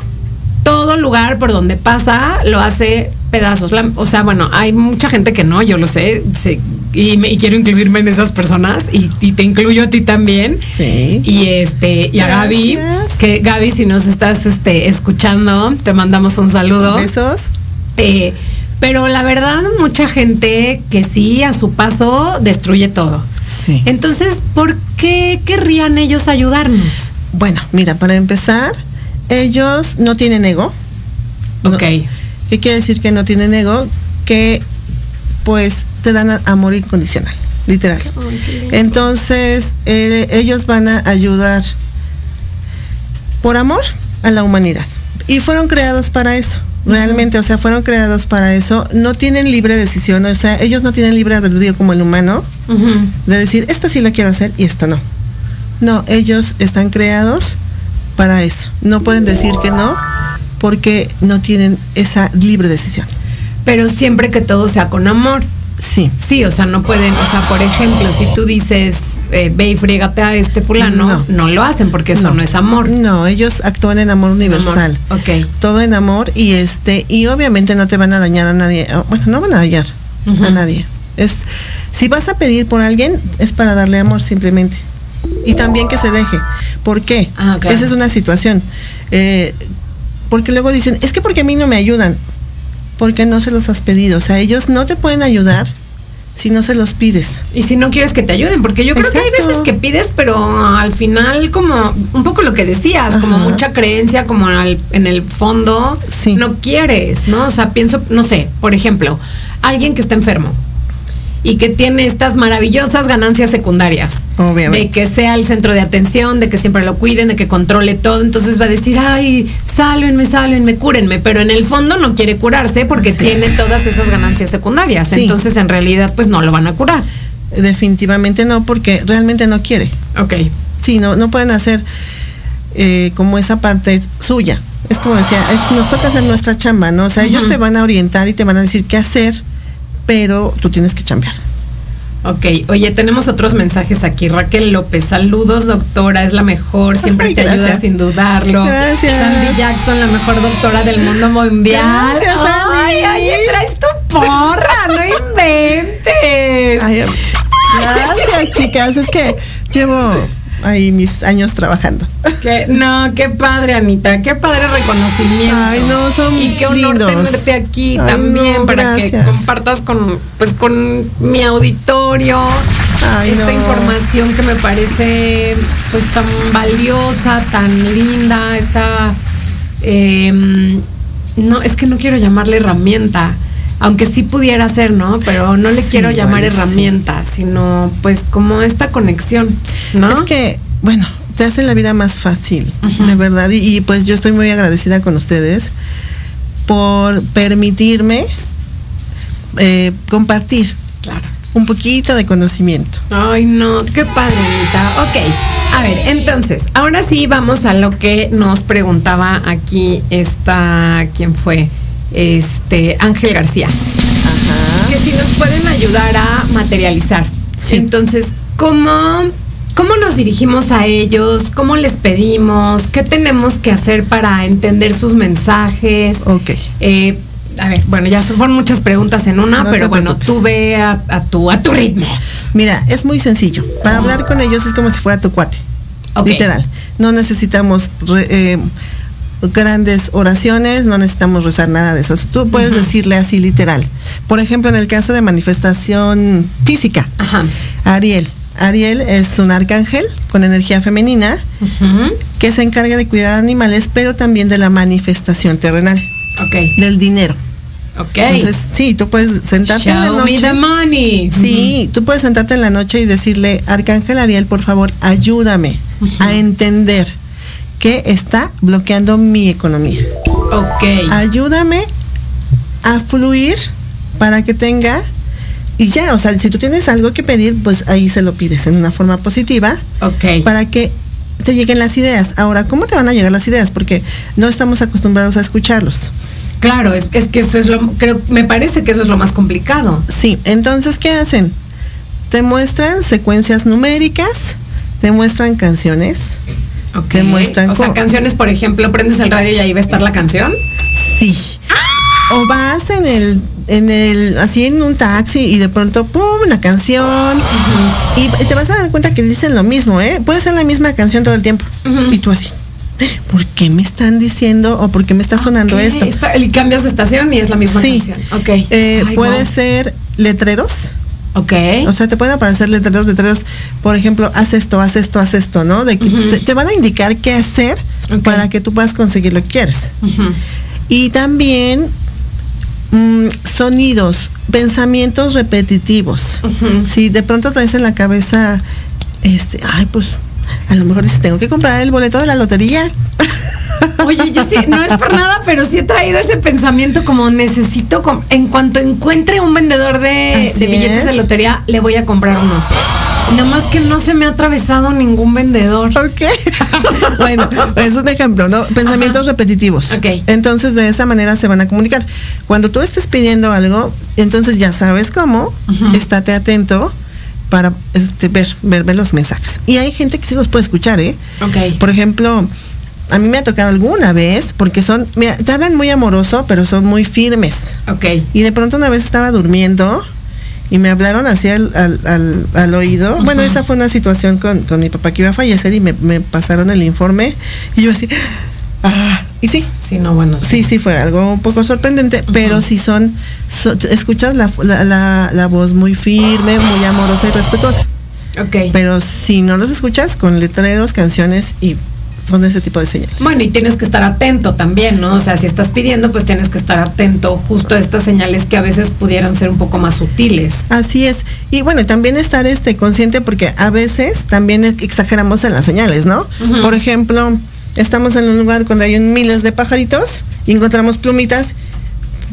Speaker 1: todo lugar por donde pasa lo hace pedazos. La- o sea, bueno, hay mucha gente que no, yo lo sé, sé, y, me- y quiero incluirme en esas personas y, y te incluyo a ti también.
Speaker 2: Sí.
Speaker 1: Y este, y a Gaby, que Gaby, si nos estás este, escuchando, te mandamos un saludo.
Speaker 2: Besos.
Speaker 1: Eh, pero la verdad, mucha gente que sí, a su paso, destruye todo.
Speaker 2: Sí.
Speaker 1: Entonces, ¿por qué querrían ellos ayudarnos?
Speaker 2: Bueno, mira, para empezar, ellos no tienen ego. No. ¿Qué quiere decir que no tienen ego? Que pues te dan amor incondicional, literal. Entonces, eh, ellos van a ayudar por amor a la humanidad. Y fueron creados para eso. Realmente, o sea, fueron creados para eso. No tienen libre decisión, o sea, ellos no tienen libre albedrío como el humano de decir, esto sí lo quiero hacer y esto no. No, ellos están creados para eso. No pueden decir que no porque no tienen esa libre decisión.
Speaker 1: Pero siempre que todo sea con amor.
Speaker 2: Sí.
Speaker 1: Sí, o sea, no pueden, o sea, por ejemplo, si tú dices, eh, ve y friégate a este fulano, no,
Speaker 2: No.
Speaker 1: lo hacen porque eso no, es amor.
Speaker 2: No, ellos actúan en amor universal.
Speaker 1: Amor. Ok.
Speaker 2: Todo en amor y este y obviamente no te van a dañar a nadie. Bueno, no van a dañar a nadie. Es si vas a pedir por alguien es para darle amor simplemente. Y también que se deje. ¿Por qué?
Speaker 1: Ah, claro.
Speaker 2: Esa es una situación. Eh, porque luego dicen, es que porque a mí no me ayudan. Porque no se los has pedido. O sea, ellos no te pueden ayudar si no se los pides.
Speaker 1: Y si no quieres que te ayuden, porque yo creo que hay veces que pides, pero al final como un poco lo que decías, como mucha creencia, como al- en el fondo
Speaker 2: Sí.
Speaker 1: no quieres, ¿no? O sea, pienso, no sé, por ejemplo, alguien que está enfermo y que tiene estas maravillosas ganancias secundarias.
Speaker 2: Obviamente.
Speaker 1: De que sea el centro de atención, de que siempre lo cuiden, de que controle todo. Entonces va a decir, ay, sálvenme, sálvenme, cúrenme. Pero en el fondo no quiere curarse porque tiene todas esas ganancias secundarias.
Speaker 2: Sí.
Speaker 1: Entonces en realidad pues no lo van a curar.
Speaker 2: Definitivamente no, porque realmente no quiere.
Speaker 1: Ok.
Speaker 2: Sí, no, no pueden hacer eh, como esa parte suya. Es como decía, es- nos toca hacer nuestra chamba, ¿no? O sea, ellos te van a orientar y te van a decir qué hacer, pero tú tienes que chambear.
Speaker 1: Ok, oye, tenemos otros mensajes aquí. Raquel López, saludos doctora, es la mejor, siempre
Speaker 2: Ay,
Speaker 1: te ayuda sin dudarlo.
Speaker 2: Gracias.
Speaker 1: Sandy Jackson, la mejor doctora del mundo mundial.
Speaker 2: Gracias,
Speaker 1: Ay, oye, traes tu porra, no inventes.
Speaker 2: Ay, gracias, chicas. Es que llevo ahí mis años trabajando.
Speaker 1: Que- no, qué padre, Anita, qué padre reconocimiento.
Speaker 2: Ay, no, son
Speaker 1: Y qué honor
Speaker 2: lindos.
Speaker 1: tenerte aquí
Speaker 2: Ay,
Speaker 1: también
Speaker 2: no,
Speaker 1: para que compartas con, pues, con mi auditorio
Speaker 2: Ay,
Speaker 1: esta
Speaker 2: no.
Speaker 1: información que me parece pues tan valiosa, tan linda, esta em, no, es que no quiero llamarle herramienta. Aunque sí pudiera ser, ¿no? Pero no le
Speaker 2: Sí,
Speaker 1: quiero llamar
Speaker 2: vale, sí.
Speaker 1: herramienta, sino pues como esta conexión, ¿no?
Speaker 2: Es que, bueno, te hacen la vida más fácil, de verdad. Y, y, pues yo estoy muy agradecida con ustedes por permitirme eh, compartir
Speaker 1: claro.
Speaker 2: un poquito de conocimiento.
Speaker 1: Ay, no, qué padre. Ok, a ver, entonces, ahora sí vamos a lo que nos preguntaba aquí esta, ¿quién fue? Este, Ángel García. Que si nos pueden ayudar a materializar.
Speaker 2: Sí.
Speaker 1: Entonces, ¿cómo, ¿cómo nos dirigimos a ellos? ¿Cómo les pedimos? ¿Qué tenemos que hacer para entender sus mensajes?
Speaker 2: Ok.
Speaker 1: Eh, a ver, bueno, ya son fueron muchas preguntas en una,
Speaker 2: No
Speaker 1: pero bueno, tú ve a, a tu, a tu ritmo.
Speaker 2: Mira, es muy sencillo. Para hablar con ellos es como si fuera tu cuate.
Speaker 1: Ok.
Speaker 2: Literal. No necesitamos re- eh, grandes oraciones, no necesitamos rezar nada de eso. Tú puedes decirle así literal. Por ejemplo, en el caso de manifestación física,
Speaker 1: Ajá.
Speaker 2: Ariel. Ariel es un arcángel con energía femenina que se encarga de cuidar animales, pero también de la manifestación terrenal,
Speaker 1: Ok.
Speaker 2: del dinero.
Speaker 1: Ok.
Speaker 2: Entonces, sí, tú puedes sentarte en la
Speaker 1: Show me
Speaker 2: noche.
Speaker 1: the money.
Speaker 2: Sí, tú puedes sentarte en la noche y decirle, Arcángel Ariel, por favor, ayúdame a entender qué está bloqueando mi economía.
Speaker 1: Ok.
Speaker 2: Ayúdame a fluir para que tenga y ya, o sea, si tú tienes algo que pedir, pues ahí se lo pides en una forma positiva
Speaker 1: ok.
Speaker 2: para que te lleguen las ideas. Ahora, ¿cómo te van a llegar las ideas? Porque no estamos acostumbrados a escucharlos.
Speaker 1: Claro, es, es que eso es lo, creo, me parece que eso es lo más complicado.
Speaker 2: Sí, entonces, ¿qué hacen? Te muestran secuencias numéricas, te muestran canciones. Te muestran
Speaker 1: O sea, canciones, por ejemplo, prendes el radio y ahí va a estar la canción.
Speaker 2: sí. O vas en el, en el, así en un taxi y de pronto, pum, una canción. y, y te vas a dar cuenta que dicen lo mismo, ¿eh? Puede ser la misma canción todo el tiempo. Y tú así, ¿por qué me están diciendo o por qué me está sonando esto?
Speaker 1: está- y cambias de estación y es la misma
Speaker 2: Sí.
Speaker 1: canción. Ok.
Speaker 2: Eh,
Speaker 1: Ay,
Speaker 2: puede
Speaker 1: wow.
Speaker 2: ser letreros.
Speaker 1: Ok.
Speaker 2: O sea, te pueden aparecer letreros, letreros, por ejemplo, haz esto, haz esto, haz esto, ¿no? De, te, te van a indicar qué hacer para que tú puedas conseguir lo que quieres. Y también mm, sonidos, pensamientos repetitivos. Si de pronto traes en la cabeza, este, ay, pues, a lo mejor dices, tengo que comprar el boleto de la lotería.
Speaker 1: Oye, yo sí, no es por nada, pero sí he traído ese pensamiento como necesito, en cuanto encuentre un vendedor de, billetes
Speaker 2: es.
Speaker 1: de lotería, le voy a comprar uno. Nada más que no se me ha atravesado ningún vendedor.
Speaker 2: Ok. bueno, es un ejemplo, ¿no? Pensamientos repetitivos.
Speaker 1: Ok.
Speaker 2: Entonces, de esa manera se van a comunicar. Cuando tú estés pidiendo algo, entonces ya sabes cómo, estate atento para este, ver, ver, ver los mensajes. Y hay gente que sí los puede escuchar, ¿eh?
Speaker 1: Ok.
Speaker 2: Por ejemplo, a mí me ha tocado alguna vez, porque son, mira, te hablan muy amoroso, pero son muy firmes.
Speaker 1: Ok.
Speaker 2: Y de pronto una vez estaba durmiendo y me hablaron así al, al, al- al oído. Bueno, esa fue una situación con, con mi papá que iba a fallecer y me, me pasaron el informe y yo así, ah, Y sí.
Speaker 1: Sí, no, bueno.
Speaker 2: Sí, sí, fue algo un poco sorprendente, pero si son, so- escuchas la, la, la- la voz muy firme, muy amorosa y respetuosa.
Speaker 1: Ok.
Speaker 2: Pero si no los escuchas con letreros, canciones y son ese tipo de señales.
Speaker 1: Bueno, y tienes que estar atento también, ¿no? O sea, si estás pidiendo, pues tienes que estar atento justo a estas señales que a veces pudieran ser un poco más sutiles.
Speaker 2: Así es. Y bueno, también estar este consciente porque a veces también ex- exageramos en las señales, ¿no? Por ejemplo, estamos en un lugar donde hay miles de pajaritos y encontramos plumitas.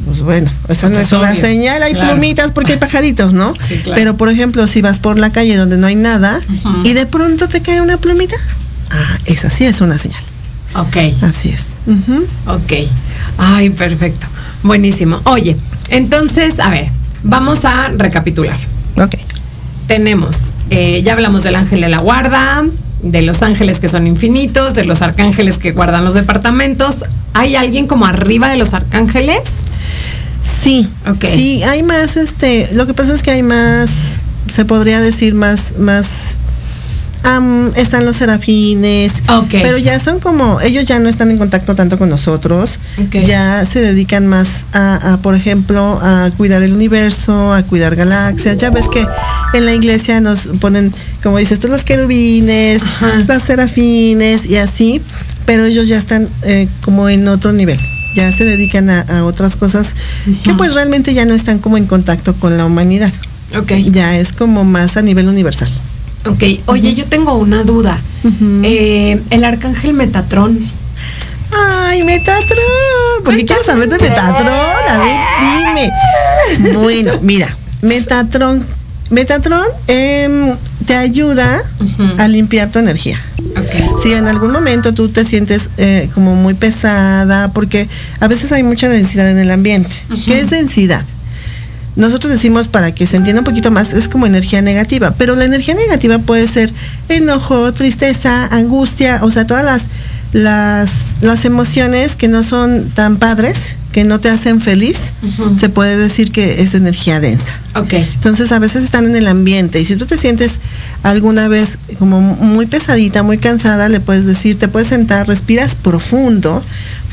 Speaker 2: Pues bueno, esa
Speaker 1: Pues
Speaker 2: no
Speaker 1: es
Speaker 2: es una señal, hay
Speaker 1: claro.
Speaker 2: plumitas porque hay pajaritos, ¿no?
Speaker 1: Sí, claro.
Speaker 2: Pero por ejemplo, si vas por la calle donde no hay nada y de pronto te cae una plumita, ah, esa sí es una señal.
Speaker 1: Ok.
Speaker 2: Así es.
Speaker 1: Ok. Ay, perfecto. Buenísimo. Oye, entonces, a ver, vamos a recapitular.
Speaker 2: Ok.
Speaker 1: Tenemos, eh, ya hablamos del ángel de la guarda, de los ángeles que son infinitos, de los arcángeles que guardan los departamentos. ¿Hay alguien como arriba de los arcángeles?
Speaker 2: Sí,
Speaker 1: Ok.
Speaker 2: sí, hay más, este, lo que pasa es que hay más, se podría decir más, más, están los serafines,
Speaker 1: Ok.
Speaker 2: pero ya son como, ellos ya no están en contacto tanto con nosotros,
Speaker 1: Ok.
Speaker 2: ya se dedican más a, a, por ejemplo, a cuidar el universo, a cuidar galaxias, ya ves que en la iglesia nos ponen, como dices tú, los querubines,
Speaker 1: Ajá.
Speaker 2: los serafines y así, pero ellos ya están eh, como en otro nivel. Ya se dedican a, a otras cosas que pues realmente ya no están como en contacto con la humanidad.
Speaker 1: Ok.
Speaker 2: Ya es como más a nivel universal.
Speaker 1: Ok. Oye, yo tengo una duda. Eh, el arcángel Metatrón.
Speaker 2: Ay, Metatron. ¿Por qué quieres saber de Metatron? A ver, dime. Bueno, mira, Metatron. Metatron em, te ayuda a limpiar tu energía.
Speaker 1: Ok.
Speaker 2: Si en algún momento tú te sientes eh, como muy pesada, porque a veces hay mucha densidad en el ambiente. ¿Qué es densidad? Nosotros decimos para que se entienda un poquito más, es como energía negativa, pero la energía negativa puede ser enojo, tristeza, angustia, o sea, todas las, las, las emociones que no son tan padres, que no te hacen feliz, se puede decir que es energía densa.
Speaker 1: Ok.
Speaker 2: Entonces a veces están en el ambiente y si tú te sientes alguna vez como muy pesadita, muy cansada, le puedes decir, te puedes sentar, respiras profundo,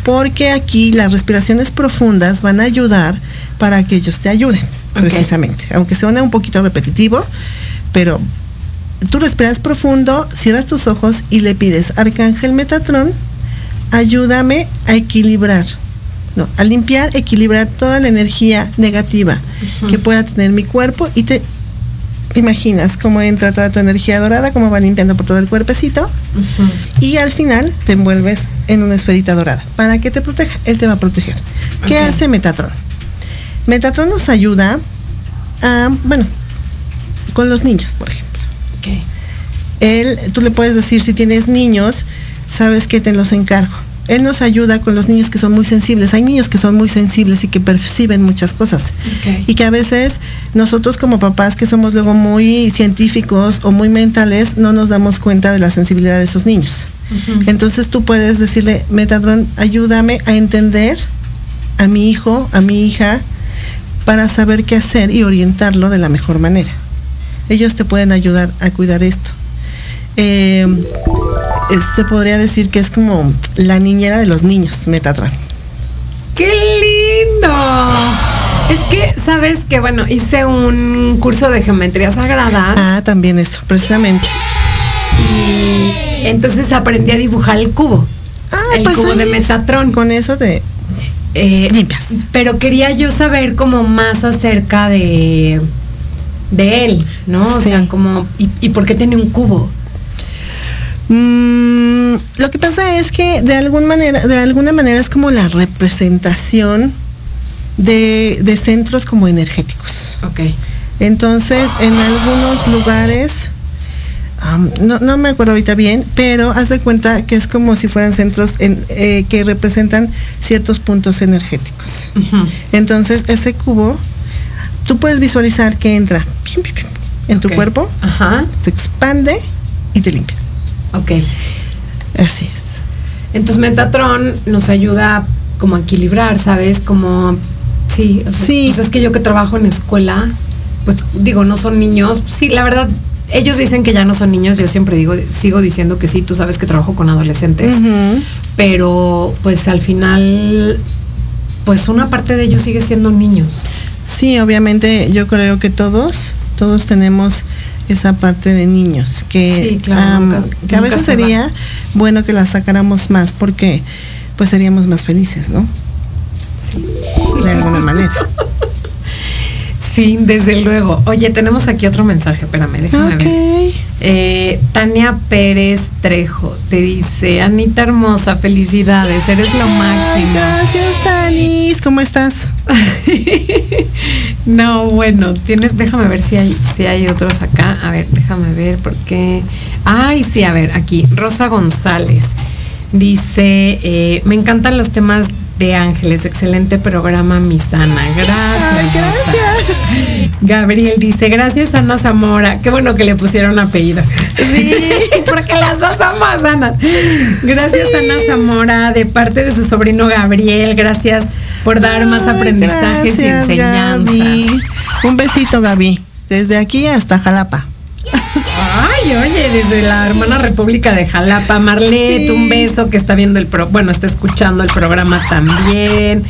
Speaker 2: porque aquí las respiraciones profundas van a ayudar para que ellos te ayuden, precisamente. Aunque suene un poquito repetitivo, pero tú respiras profundo, cierras tus ojos y le pides, Arcángel Metatrón, ayúdame a equilibrar, no, a limpiar, equilibrar toda la energía negativa que pueda tener mi cuerpo y te imaginas cómo entra toda tu energía dorada, cómo va limpiando por todo el cuerpecito y al final te envuelves en una esferita dorada. ¿Para que te proteja? Él te va a proteger. ¿Qué hace Metatron? Metatron nos ayuda a, bueno, con los niños, por ejemplo. Él, tú le puedes decir si tienes niños, sabes que te los encargo. Él nos ayuda con los niños que son muy sensibles. Hay niños que son muy sensibles y que perciben muchas cosas. Y que a veces nosotros como papás que somos luego muy científicos o muy mentales no nos damos cuenta de la sensibilidad de esos niños. Entonces tú puedes decirle, Metatron, ayúdame a entender a mi hijo, a mi hija, para saber qué hacer y orientarlo de la mejor manera. Ellos te pueden ayudar a cuidar esto. Eh, se podría decir que es como la niñera de los niños, Metatron.
Speaker 1: ¡Qué lindo! Es que, ¿sabes que Bueno, hice un curso de geometría sagrada
Speaker 2: Ah, también eso, precisamente.
Speaker 1: y entonces aprendí a dibujar el cubo.
Speaker 2: Ah,
Speaker 1: el
Speaker 2: pues
Speaker 1: cubo de. Metatron.
Speaker 2: Con eso de
Speaker 1: Eh,
Speaker 2: limpias.
Speaker 1: Pero quería yo saber como más acerca de de él, ¿no? O sea, como ¿y, y por qué tiene un cubo?
Speaker 2: Mm, lo que pasa es que de alguna manera, de alguna manera es como la representación de, de centros como energéticos.
Speaker 1: Ok.
Speaker 2: Entonces, en algunos lugares, no, no me acuerdo ahorita bien, pero haz de cuenta que es como si fueran centros en- eh, que representan ciertos puntos energéticos. Entonces, ese cubo, tú puedes visualizar que entra pim, pim, pim, en tu cuerpo,
Speaker 1: Ajá.
Speaker 2: se expande y te limpia.
Speaker 1: Ok.
Speaker 2: Así es.
Speaker 1: Entonces Metatron nos ayuda como a equilibrar, ¿sabes? Como, sí, o sea,
Speaker 2: Sí.
Speaker 1: pues es que yo que trabajo en escuela, pues digo, no son niños. Sí, la verdad, ellos dicen que ya no son niños, yo siempre digo, sigo diciendo que sí, tú sabes que trabajo con adolescentes. Pero pues al final, pues una parte de ellos sigue siendo niños.
Speaker 2: Sí, obviamente yo creo que todos, todos tenemos esa parte de niños, que,
Speaker 1: Sí, claro,
Speaker 2: am,
Speaker 1: nunca-
Speaker 2: que a veces
Speaker 1: se
Speaker 2: sería bueno que la sacáramos más porque pues seríamos más felices, ¿no?
Speaker 1: Sí.
Speaker 2: De alguna manera.
Speaker 1: Sí, desde luego. Oye, tenemos aquí otro mensaje, espérame, déjame ver. Eh, Tania Pérez Trejo te dice, Anita hermosa, felicidades, eres lo máximo.
Speaker 2: gracias, Tanis. ¿Cómo estás?
Speaker 1: No, bueno, tienes, déjame ver si hay, si hay otros acá. A ver, déjame ver porque. Ay, sí, a ver, aquí. Rosa González dice: eh, Me encantan los temas de Ángeles. Excelente programa, Misana. Gracias.
Speaker 2: Ay, gracias.
Speaker 1: Gabriel dice: Gracias, Ana Zamora. Qué bueno que le pusieron apellido.
Speaker 2: Sí.
Speaker 1: Porque las dos sanas. Gracias, Ana Zamora, de parte de su sobrino Gabriel. Gracias por dar más aprendizajes y enseñanzas.
Speaker 2: Gaby. Un besito, Gaby. Desde aquí hasta Jalapa.
Speaker 1: Ay, oye, desde la hermana República de Jalapa, Marlet,
Speaker 2: Sí.
Speaker 1: un beso que está viendo el pro, bueno, está escuchando el programa también.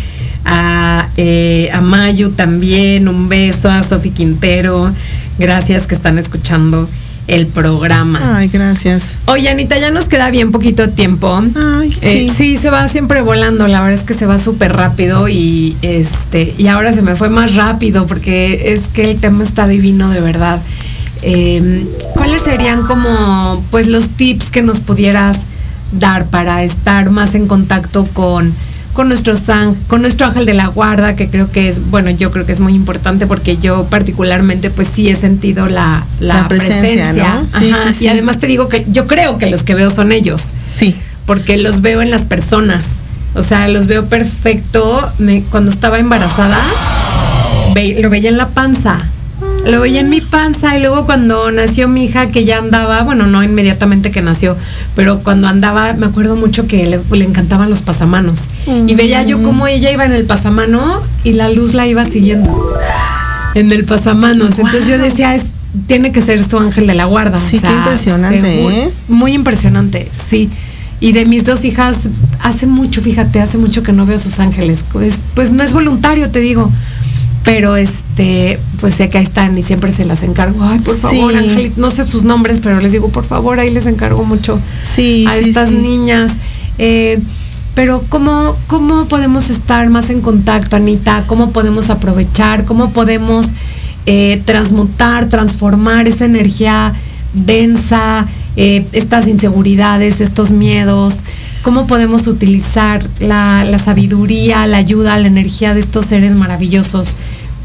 Speaker 1: A, eh, a Mayu también, un beso, a Sofi Quintero, gracias que están escuchando el programa.
Speaker 2: Ay, gracias.
Speaker 1: Oye, Anita, ya nos queda bien poquito tiempo.
Speaker 2: Ay,
Speaker 1: Eh,
Speaker 2: sí.
Speaker 1: sí, se va siempre volando, la verdad es que se va súper rápido y este y ahora se me fue más rápido porque es que el tema está divino de verdad. Eh, ¿Cuáles serían como pues los tips que nos pudieras dar para estar más en contacto con con nuestro san- con nuestro ángel de la guarda que creo que es bueno yo creo que es muy importante porque yo particularmente pues sí he sentido la, la,
Speaker 2: La presencia, ¿no? Sí, sí, sí.
Speaker 1: y además te digo que yo creo que los que veo son ellos
Speaker 2: Sí.
Speaker 1: porque los veo en las personas. O sea, los veo perfecto. Me- cuando estaba embarazada, ve- lo veía en la panza. Lo veía en mi panza y luego cuando nació mi hija que ya andaba, bueno, no inmediatamente que nació, pero cuando andaba, me acuerdo mucho que le, le encantaban los pasamanos. Y veía yo cómo ella iba en el pasamano y la luz la iba siguiendo en el pasamanos. Entonces yo decía, es, tiene que ser su ángel de la guarda.
Speaker 2: Sí, qué impresionante,
Speaker 1: seguro-
Speaker 2: ¿eh?
Speaker 1: Muy impresionante, sí. Y de mis dos hijas, hace mucho, fíjate, hace mucho que no veo sus ángeles. Pues, pues no es voluntario, te digo. Pero este, pues sé que ahí están y siempre se las encargo. Ay, por favor,
Speaker 2: Sí.
Speaker 1: Ángel, no sé sus nombres, pero les digo, por favor, ahí les encargo mucho
Speaker 2: Sí,
Speaker 1: a
Speaker 2: sí,
Speaker 1: estas niñas. Eh, pero ¿cómo, ¿cómo podemos estar más en contacto, Anita? ¿Cómo podemos aprovechar? ¿Cómo podemos eh, transmutar, transformar esa energía densa, eh, estas inseguridades, estos miedos? ¿Cómo podemos utilizar la, la sabiduría, la ayuda, la energía de estos seres maravillosos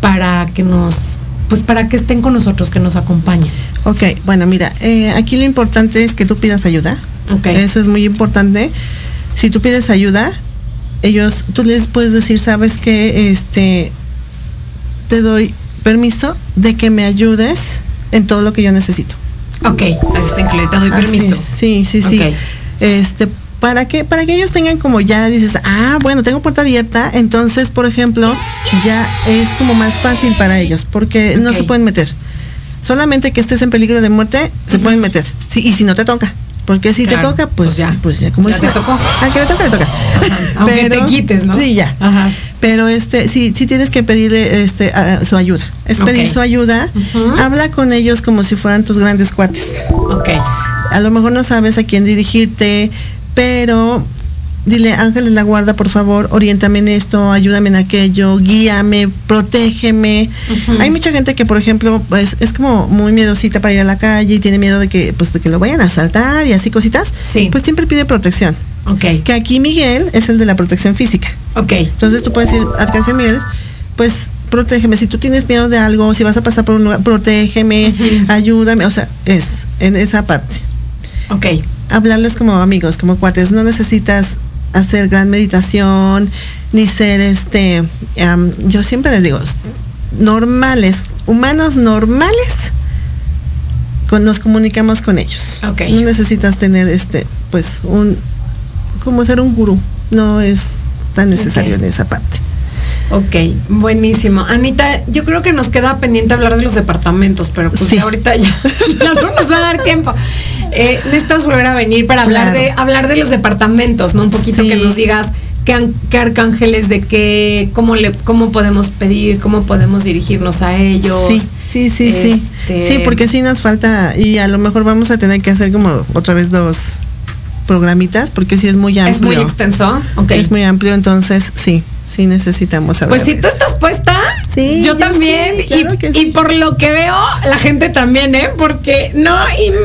Speaker 1: para que nos, pues para que estén con nosotros, que nos acompañen?
Speaker 2: Ok, bueno, mira, eh, aquí lo importante es que tú pidas ayuda.
Speaker 1: Ok.
Speaker 2: Eso es muy importante. Si tú pides ayuda, ellos, tú les puedes decir, sabes que este, te doy permiso de que me ayudes en todo lo que yo necesito.
Speaker 1: Ok, ahí está incluido, te doy
Speaker 2: Así
Speaker 1: permiso.
Speaker 2: es, Sí, sí, sí.
Speaker 1: Ok.
Speaker 2: Este, para que, para que ellos tengan como ya dices, ah, bueno, tengo puerta abierta, entonces, por ejemplo, ya es como más fácil para ellos, porque no se pueden meter. Solamente que estés en peligro de muerte, se pueden meter. Sí, y si no te toca. Porque si
Speaker 1: Claro,
Speaker 2: te toca, pues,
Speaker 1: pues ya.
Speaker 2: pues ya, como
Speaker 1: Ya te tocó.
Speaker 2: Al que le toca, le toca.
Speaker 1: Aunque te quites, ¿no?
Speaker 2: Sí, ya.
Speaker 1: Ajá.
Speaker 2: Pero este, sí, sí tienes que pedir este a- su ayuda. Es pedir su ayuda. Habla con ellos como si fueran tus grandes cuates
Speaker 1: Ok.
Speaker 2: a lo mejor no sabes a quién dirigirte, pero dile, Ángeles la guarda, por favor, oriéntame en esto, ayúdame en aquello, guíame, protégeme. Hay mucha gente que, por ejemplo, pues es como muy miedosita para ir a la calle y tiene miedo de que, pues, de que lo vayan a asaltar y así cositas.
Speaker 1: Sí.
Speaker 2: Pues siempre pide protección.
Speaker 1: Ok.
Speaker 2: Que aquí Miguel es el de la protección física.
Speaker 1: Ok.
Speaker 2: Entonces tú puedes decir, Arcángel Miguel, pues protégeme. Si tú tienes miedo de algo, si vas a pasar por un lugar, protégeme, ayúdame. O sea, es en esa parte
Speaker 1: Ok.
Speaker 2: Hablarles como amigos, como cuates. No necesitas hacer gran meditación, ni ser este, yo siempre les digo, normales, humanos normales, con, nos comunicamos con ellos. No necesitas tener este, pues, un, como ser un gurú. No es tan necesario en esa parte.
Speaker 1: Ok, buenísimo. Anita, yo creo que nos queda pendiente hablar de los departamentos, pero pues
Speaker 2: Sí.
Speaker 1: ahorita ya, ya no nos va a dar tiempo. eh, necesitas volver a venir para hablar
Speaker 2: Claro.
Speaker 1: de hablar de los departamentos, ¿no? Un poquito
Speaker 2: Sí.
Speaker 1: que nos digas qué, qué arcángeles de qué, cómo le, cómo podemos pedir, cómo podemos dirigirnos a ellos.
Speaker 2: Sí, sí, sí, sí.
Speaker 1: Este-
Speaker 2: Sí, porque sí nos falta y a lo mejor vamos a tener que hacer como otra vez dos programitas porque sí es muy amplio.
Speaker 1: es muy extenso. Ok.
Speaker 2: Es muy amplio, entonces sí, sí necesitamos saber.
Speaker 1: Pues si tú estás puesta,
Speaker 2: Sí,
Speaker 1: yo
Speaker 2: yo
Speaker 1: también.
Speaker 2: sí, claro
Speaker 1: y,
Speaker 2: que
Speaker 1: y
Speaker 2: sí.
Speaker 1: por lo que veo, la gente también, ¿eh? Porque no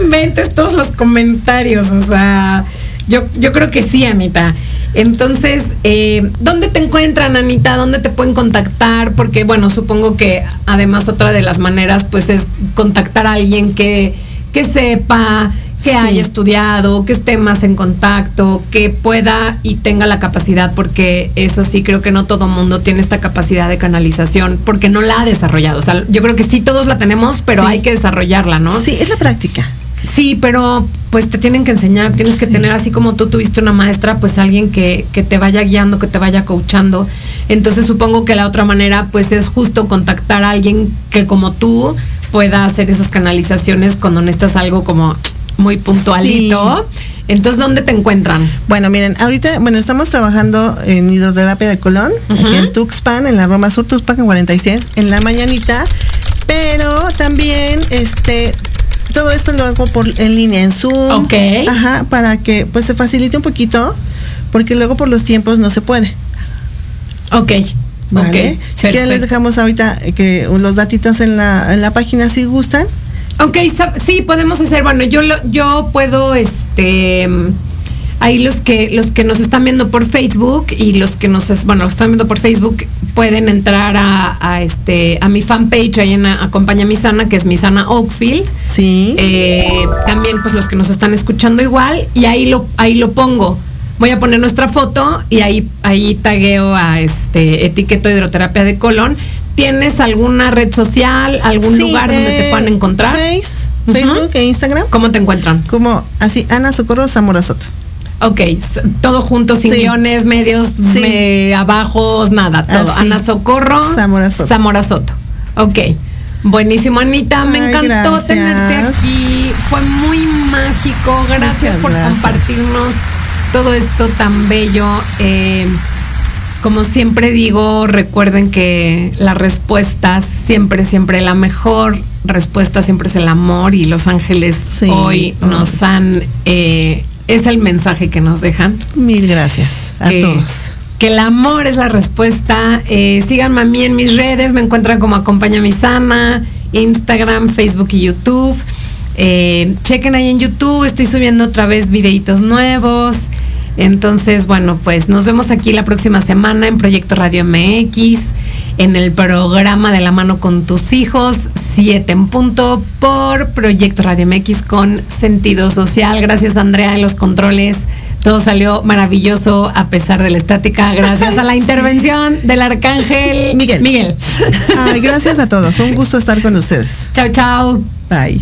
Speaker 1: inventes todos los comentarios. O sea, yo, yo creo que sí, Anita. Entonces, eh, ¿dónde te encuentran, Anita? ¿Dónde te pueden contactar? Porque, bueno, supongo que además otra de las maneras, pues, es contactar a alguien que, que sepa, que
Speaker 2: Sí.
Speaker 1: haya estudiado, que esté más en contacto, que pueda y tenga la capacidad, porque eso sí creo que no todo mundo tiene esta capacidad de canalización, porque no la ha desarrollado. O sea, yo creo que sí todos la tenemos, pero
Speaker 2: Sí.
Speaker 1: hay que desarrollarla, ¿no?
Speaker 2: Sí, es la práctica.
Speaker 1: Sí, pero pues te tienen que enseñar, tienes que tener así como tú tuviste una maestra, pues alguien que, que te vaya guiando, que te vaya coachando. Entonces supongo que la otra manera pues es justo contactar a alguien que como tú pueda hacer esas canalizaciones cuando necesitas algo como muy puntualito. Entonces, ¿dónde te encuentran?
Speaker 2: Bueno, miren, ahorita, bueno, estamos trabajando en hidroterapia de Colón, aquí en Tuxpan, en la Roma Sur, Tuxpan 46, en la mañanita, pero también, este, todo esto lo hago por en línea, en Zoom.
Speaker 1: Ok.
Speaker 2: Ajá, para que pues se facilite un poquito, porque luego por los tiempos no se puede.
Speaker 1: Ok.
Speaker 2: ¿Vale?
Speaker 1: Ok.
Speaker 2: si quieren les dejamos ahorita eh, que los datitos en la, en la página si gustan.
Speaker 1: Ok, sí, podemos hacer, bueno, yo lo, yo puedo, este, ahí los que, los que nos están viendo por Facebook y los que nos, bueno, los están viendo por Facebook pueden entrar a, a, este, a mi fanpage ahí en a- Acompaña Mi Sana, que es Mi Sana Oakfield.
Speaker 2: Sí.
Speaker 1: Eh, también pues los que nos están escuchando igual y ahí lo ahí lo pongo voy a poner nuestra foto y ahí ahí tagueo a este etiqueto hidroterapia de colon tienes alguna red social algún
Speaker 2: Sí,
Speaker 1: lugar donde te
Speaker 2: eh,
Speaker 1: puedan encontrar
Speaker 2: Face. Facebook e Instagram.
Speaker 1: cómo te encuentran
Speaker 2: Como así, Ana Socorro Zamora Soto.
Speaker 1: Ok, todo junto, sin
Speaker 2: Sí.
Speaker 1: guiones, medios,
Speaker 2: Sí.
Speaker 1: me- abajos, nada, todo.
Speaker 2: Así.
Speaker 1: Ana Socorro,
Speaker 2: Zamora Soto.
Speaker 1: Zamora Soto. Ok. Buenísimo, Anita. Me
Speaker 2: Ay,
Speaker 1: encantó
Speaker 2: gracias.
Speaker 1: tenerte aquí. Fue muy mágico. Gracias
Speaker 2: Muchas
Speaker 1: por
Speaker 2: gracias.
Speaker 1: compartirnos todo esto tan bello. Eh, como siempre digo, recuerden que las respuestas siempre, siempre la mejor respuesta siempre es el amor y los ángeles
Speaker 2: Sí.
Speaker 1: hoy nos han eh, es el mensaje que nos dejan.
Speaker 2: Mil gracias a
Speaker 1: que,
Speaker 2: todos.
Speaker 1: Que el amor es la respuesta. Eh, síganme a mí en mis redes, me encuentran como Acompaña Mi Sana, Instagram, Facebook y YouTube. Eh, chequen ahí en YouTube, estoy subiendo otra vez videitos nuevos. Entonces, bueno, pues nos vemos aquí la próxima semana en Proyecto Radio MX, en el programa de la mano con tus hijos, 7 en punto, por Proyecto Radio MX con sentido social. Gracias, Andrea, en los controles. Todo salió maravilloso a pesar de la estática, gracias a la intervención del arcángel
Speaker 2: Miguel.
Speaker 1: Miguel.
Speaker 2: Ay, gracias a todos. Un gusto estar con ustedes.
Speaker 1: chao, chao.
Speaker 2: Bye.